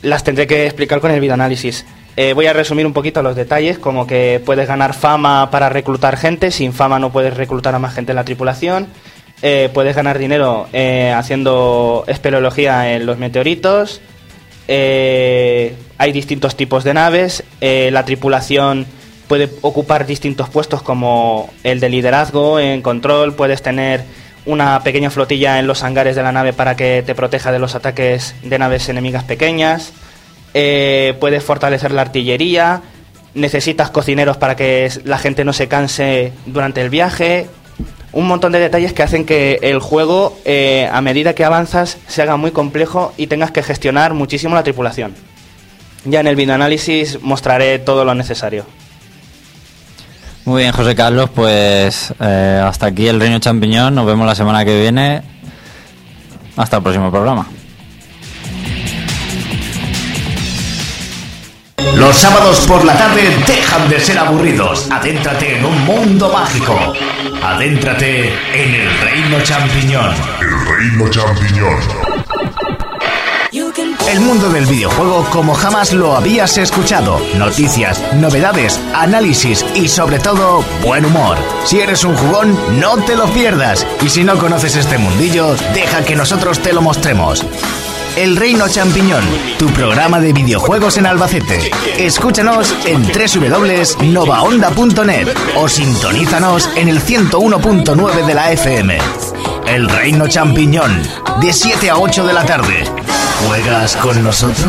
las tendré que explicar con el videoanálisis. Eh, voy a resumir un poquito los detalles, como que puedes ganar fama para reclutar gente, sin fama no puedes reclutar a más gente en la tripulación. Eh, puedes ganar dinero eh, haciendo espeleología en los meteoritos. Hay distintos tipos de naves. La tripulación puede ocupar distintos puestos como el de liderazgo, en control. Puedes tener una pequeña flotilla en los hangares de la nave para que te proteja de los ataques de naves enemigas pequeñas. Eh, puedes fortalecer la artillería. Necesitas cocineros para que la gente no se canse durante el viaje un montón de detalles que hacen que el juego, eh, a medida que avanzas, se haga muy complejo y tengas que gestionar muchísimo la tripulación. Ya en el videoanálisis mostraré todo lo necesario. Muy bien, José Carlos, pues eh, hasta aquí el Reino Champiñón. Nos vemos la semana que viene. Hasta el próximo programa. Los sábados por la tarde dejan de ser aburridos. Adéntrate en un mundo mágico. Adéntrate en el reino champiñón. El reino champiñón. El mundo del videojuego como jamás lo habías escuchado. Noticias, novedades, análisis y sobre todo buen humor. Si eres un jugón, no te lo pierdas. Y si no conoces este mundillo, deja que nosotros te lo mostremos. El Reino Champiñón, tu programa de videojuegos en Albacete. Escúchanos en www.novaonda.net o sintonízanos en el 101.9 de la FM. El Reino Champiñón, de 7 a 8 de la tarde. ¿Juegas con nosotros?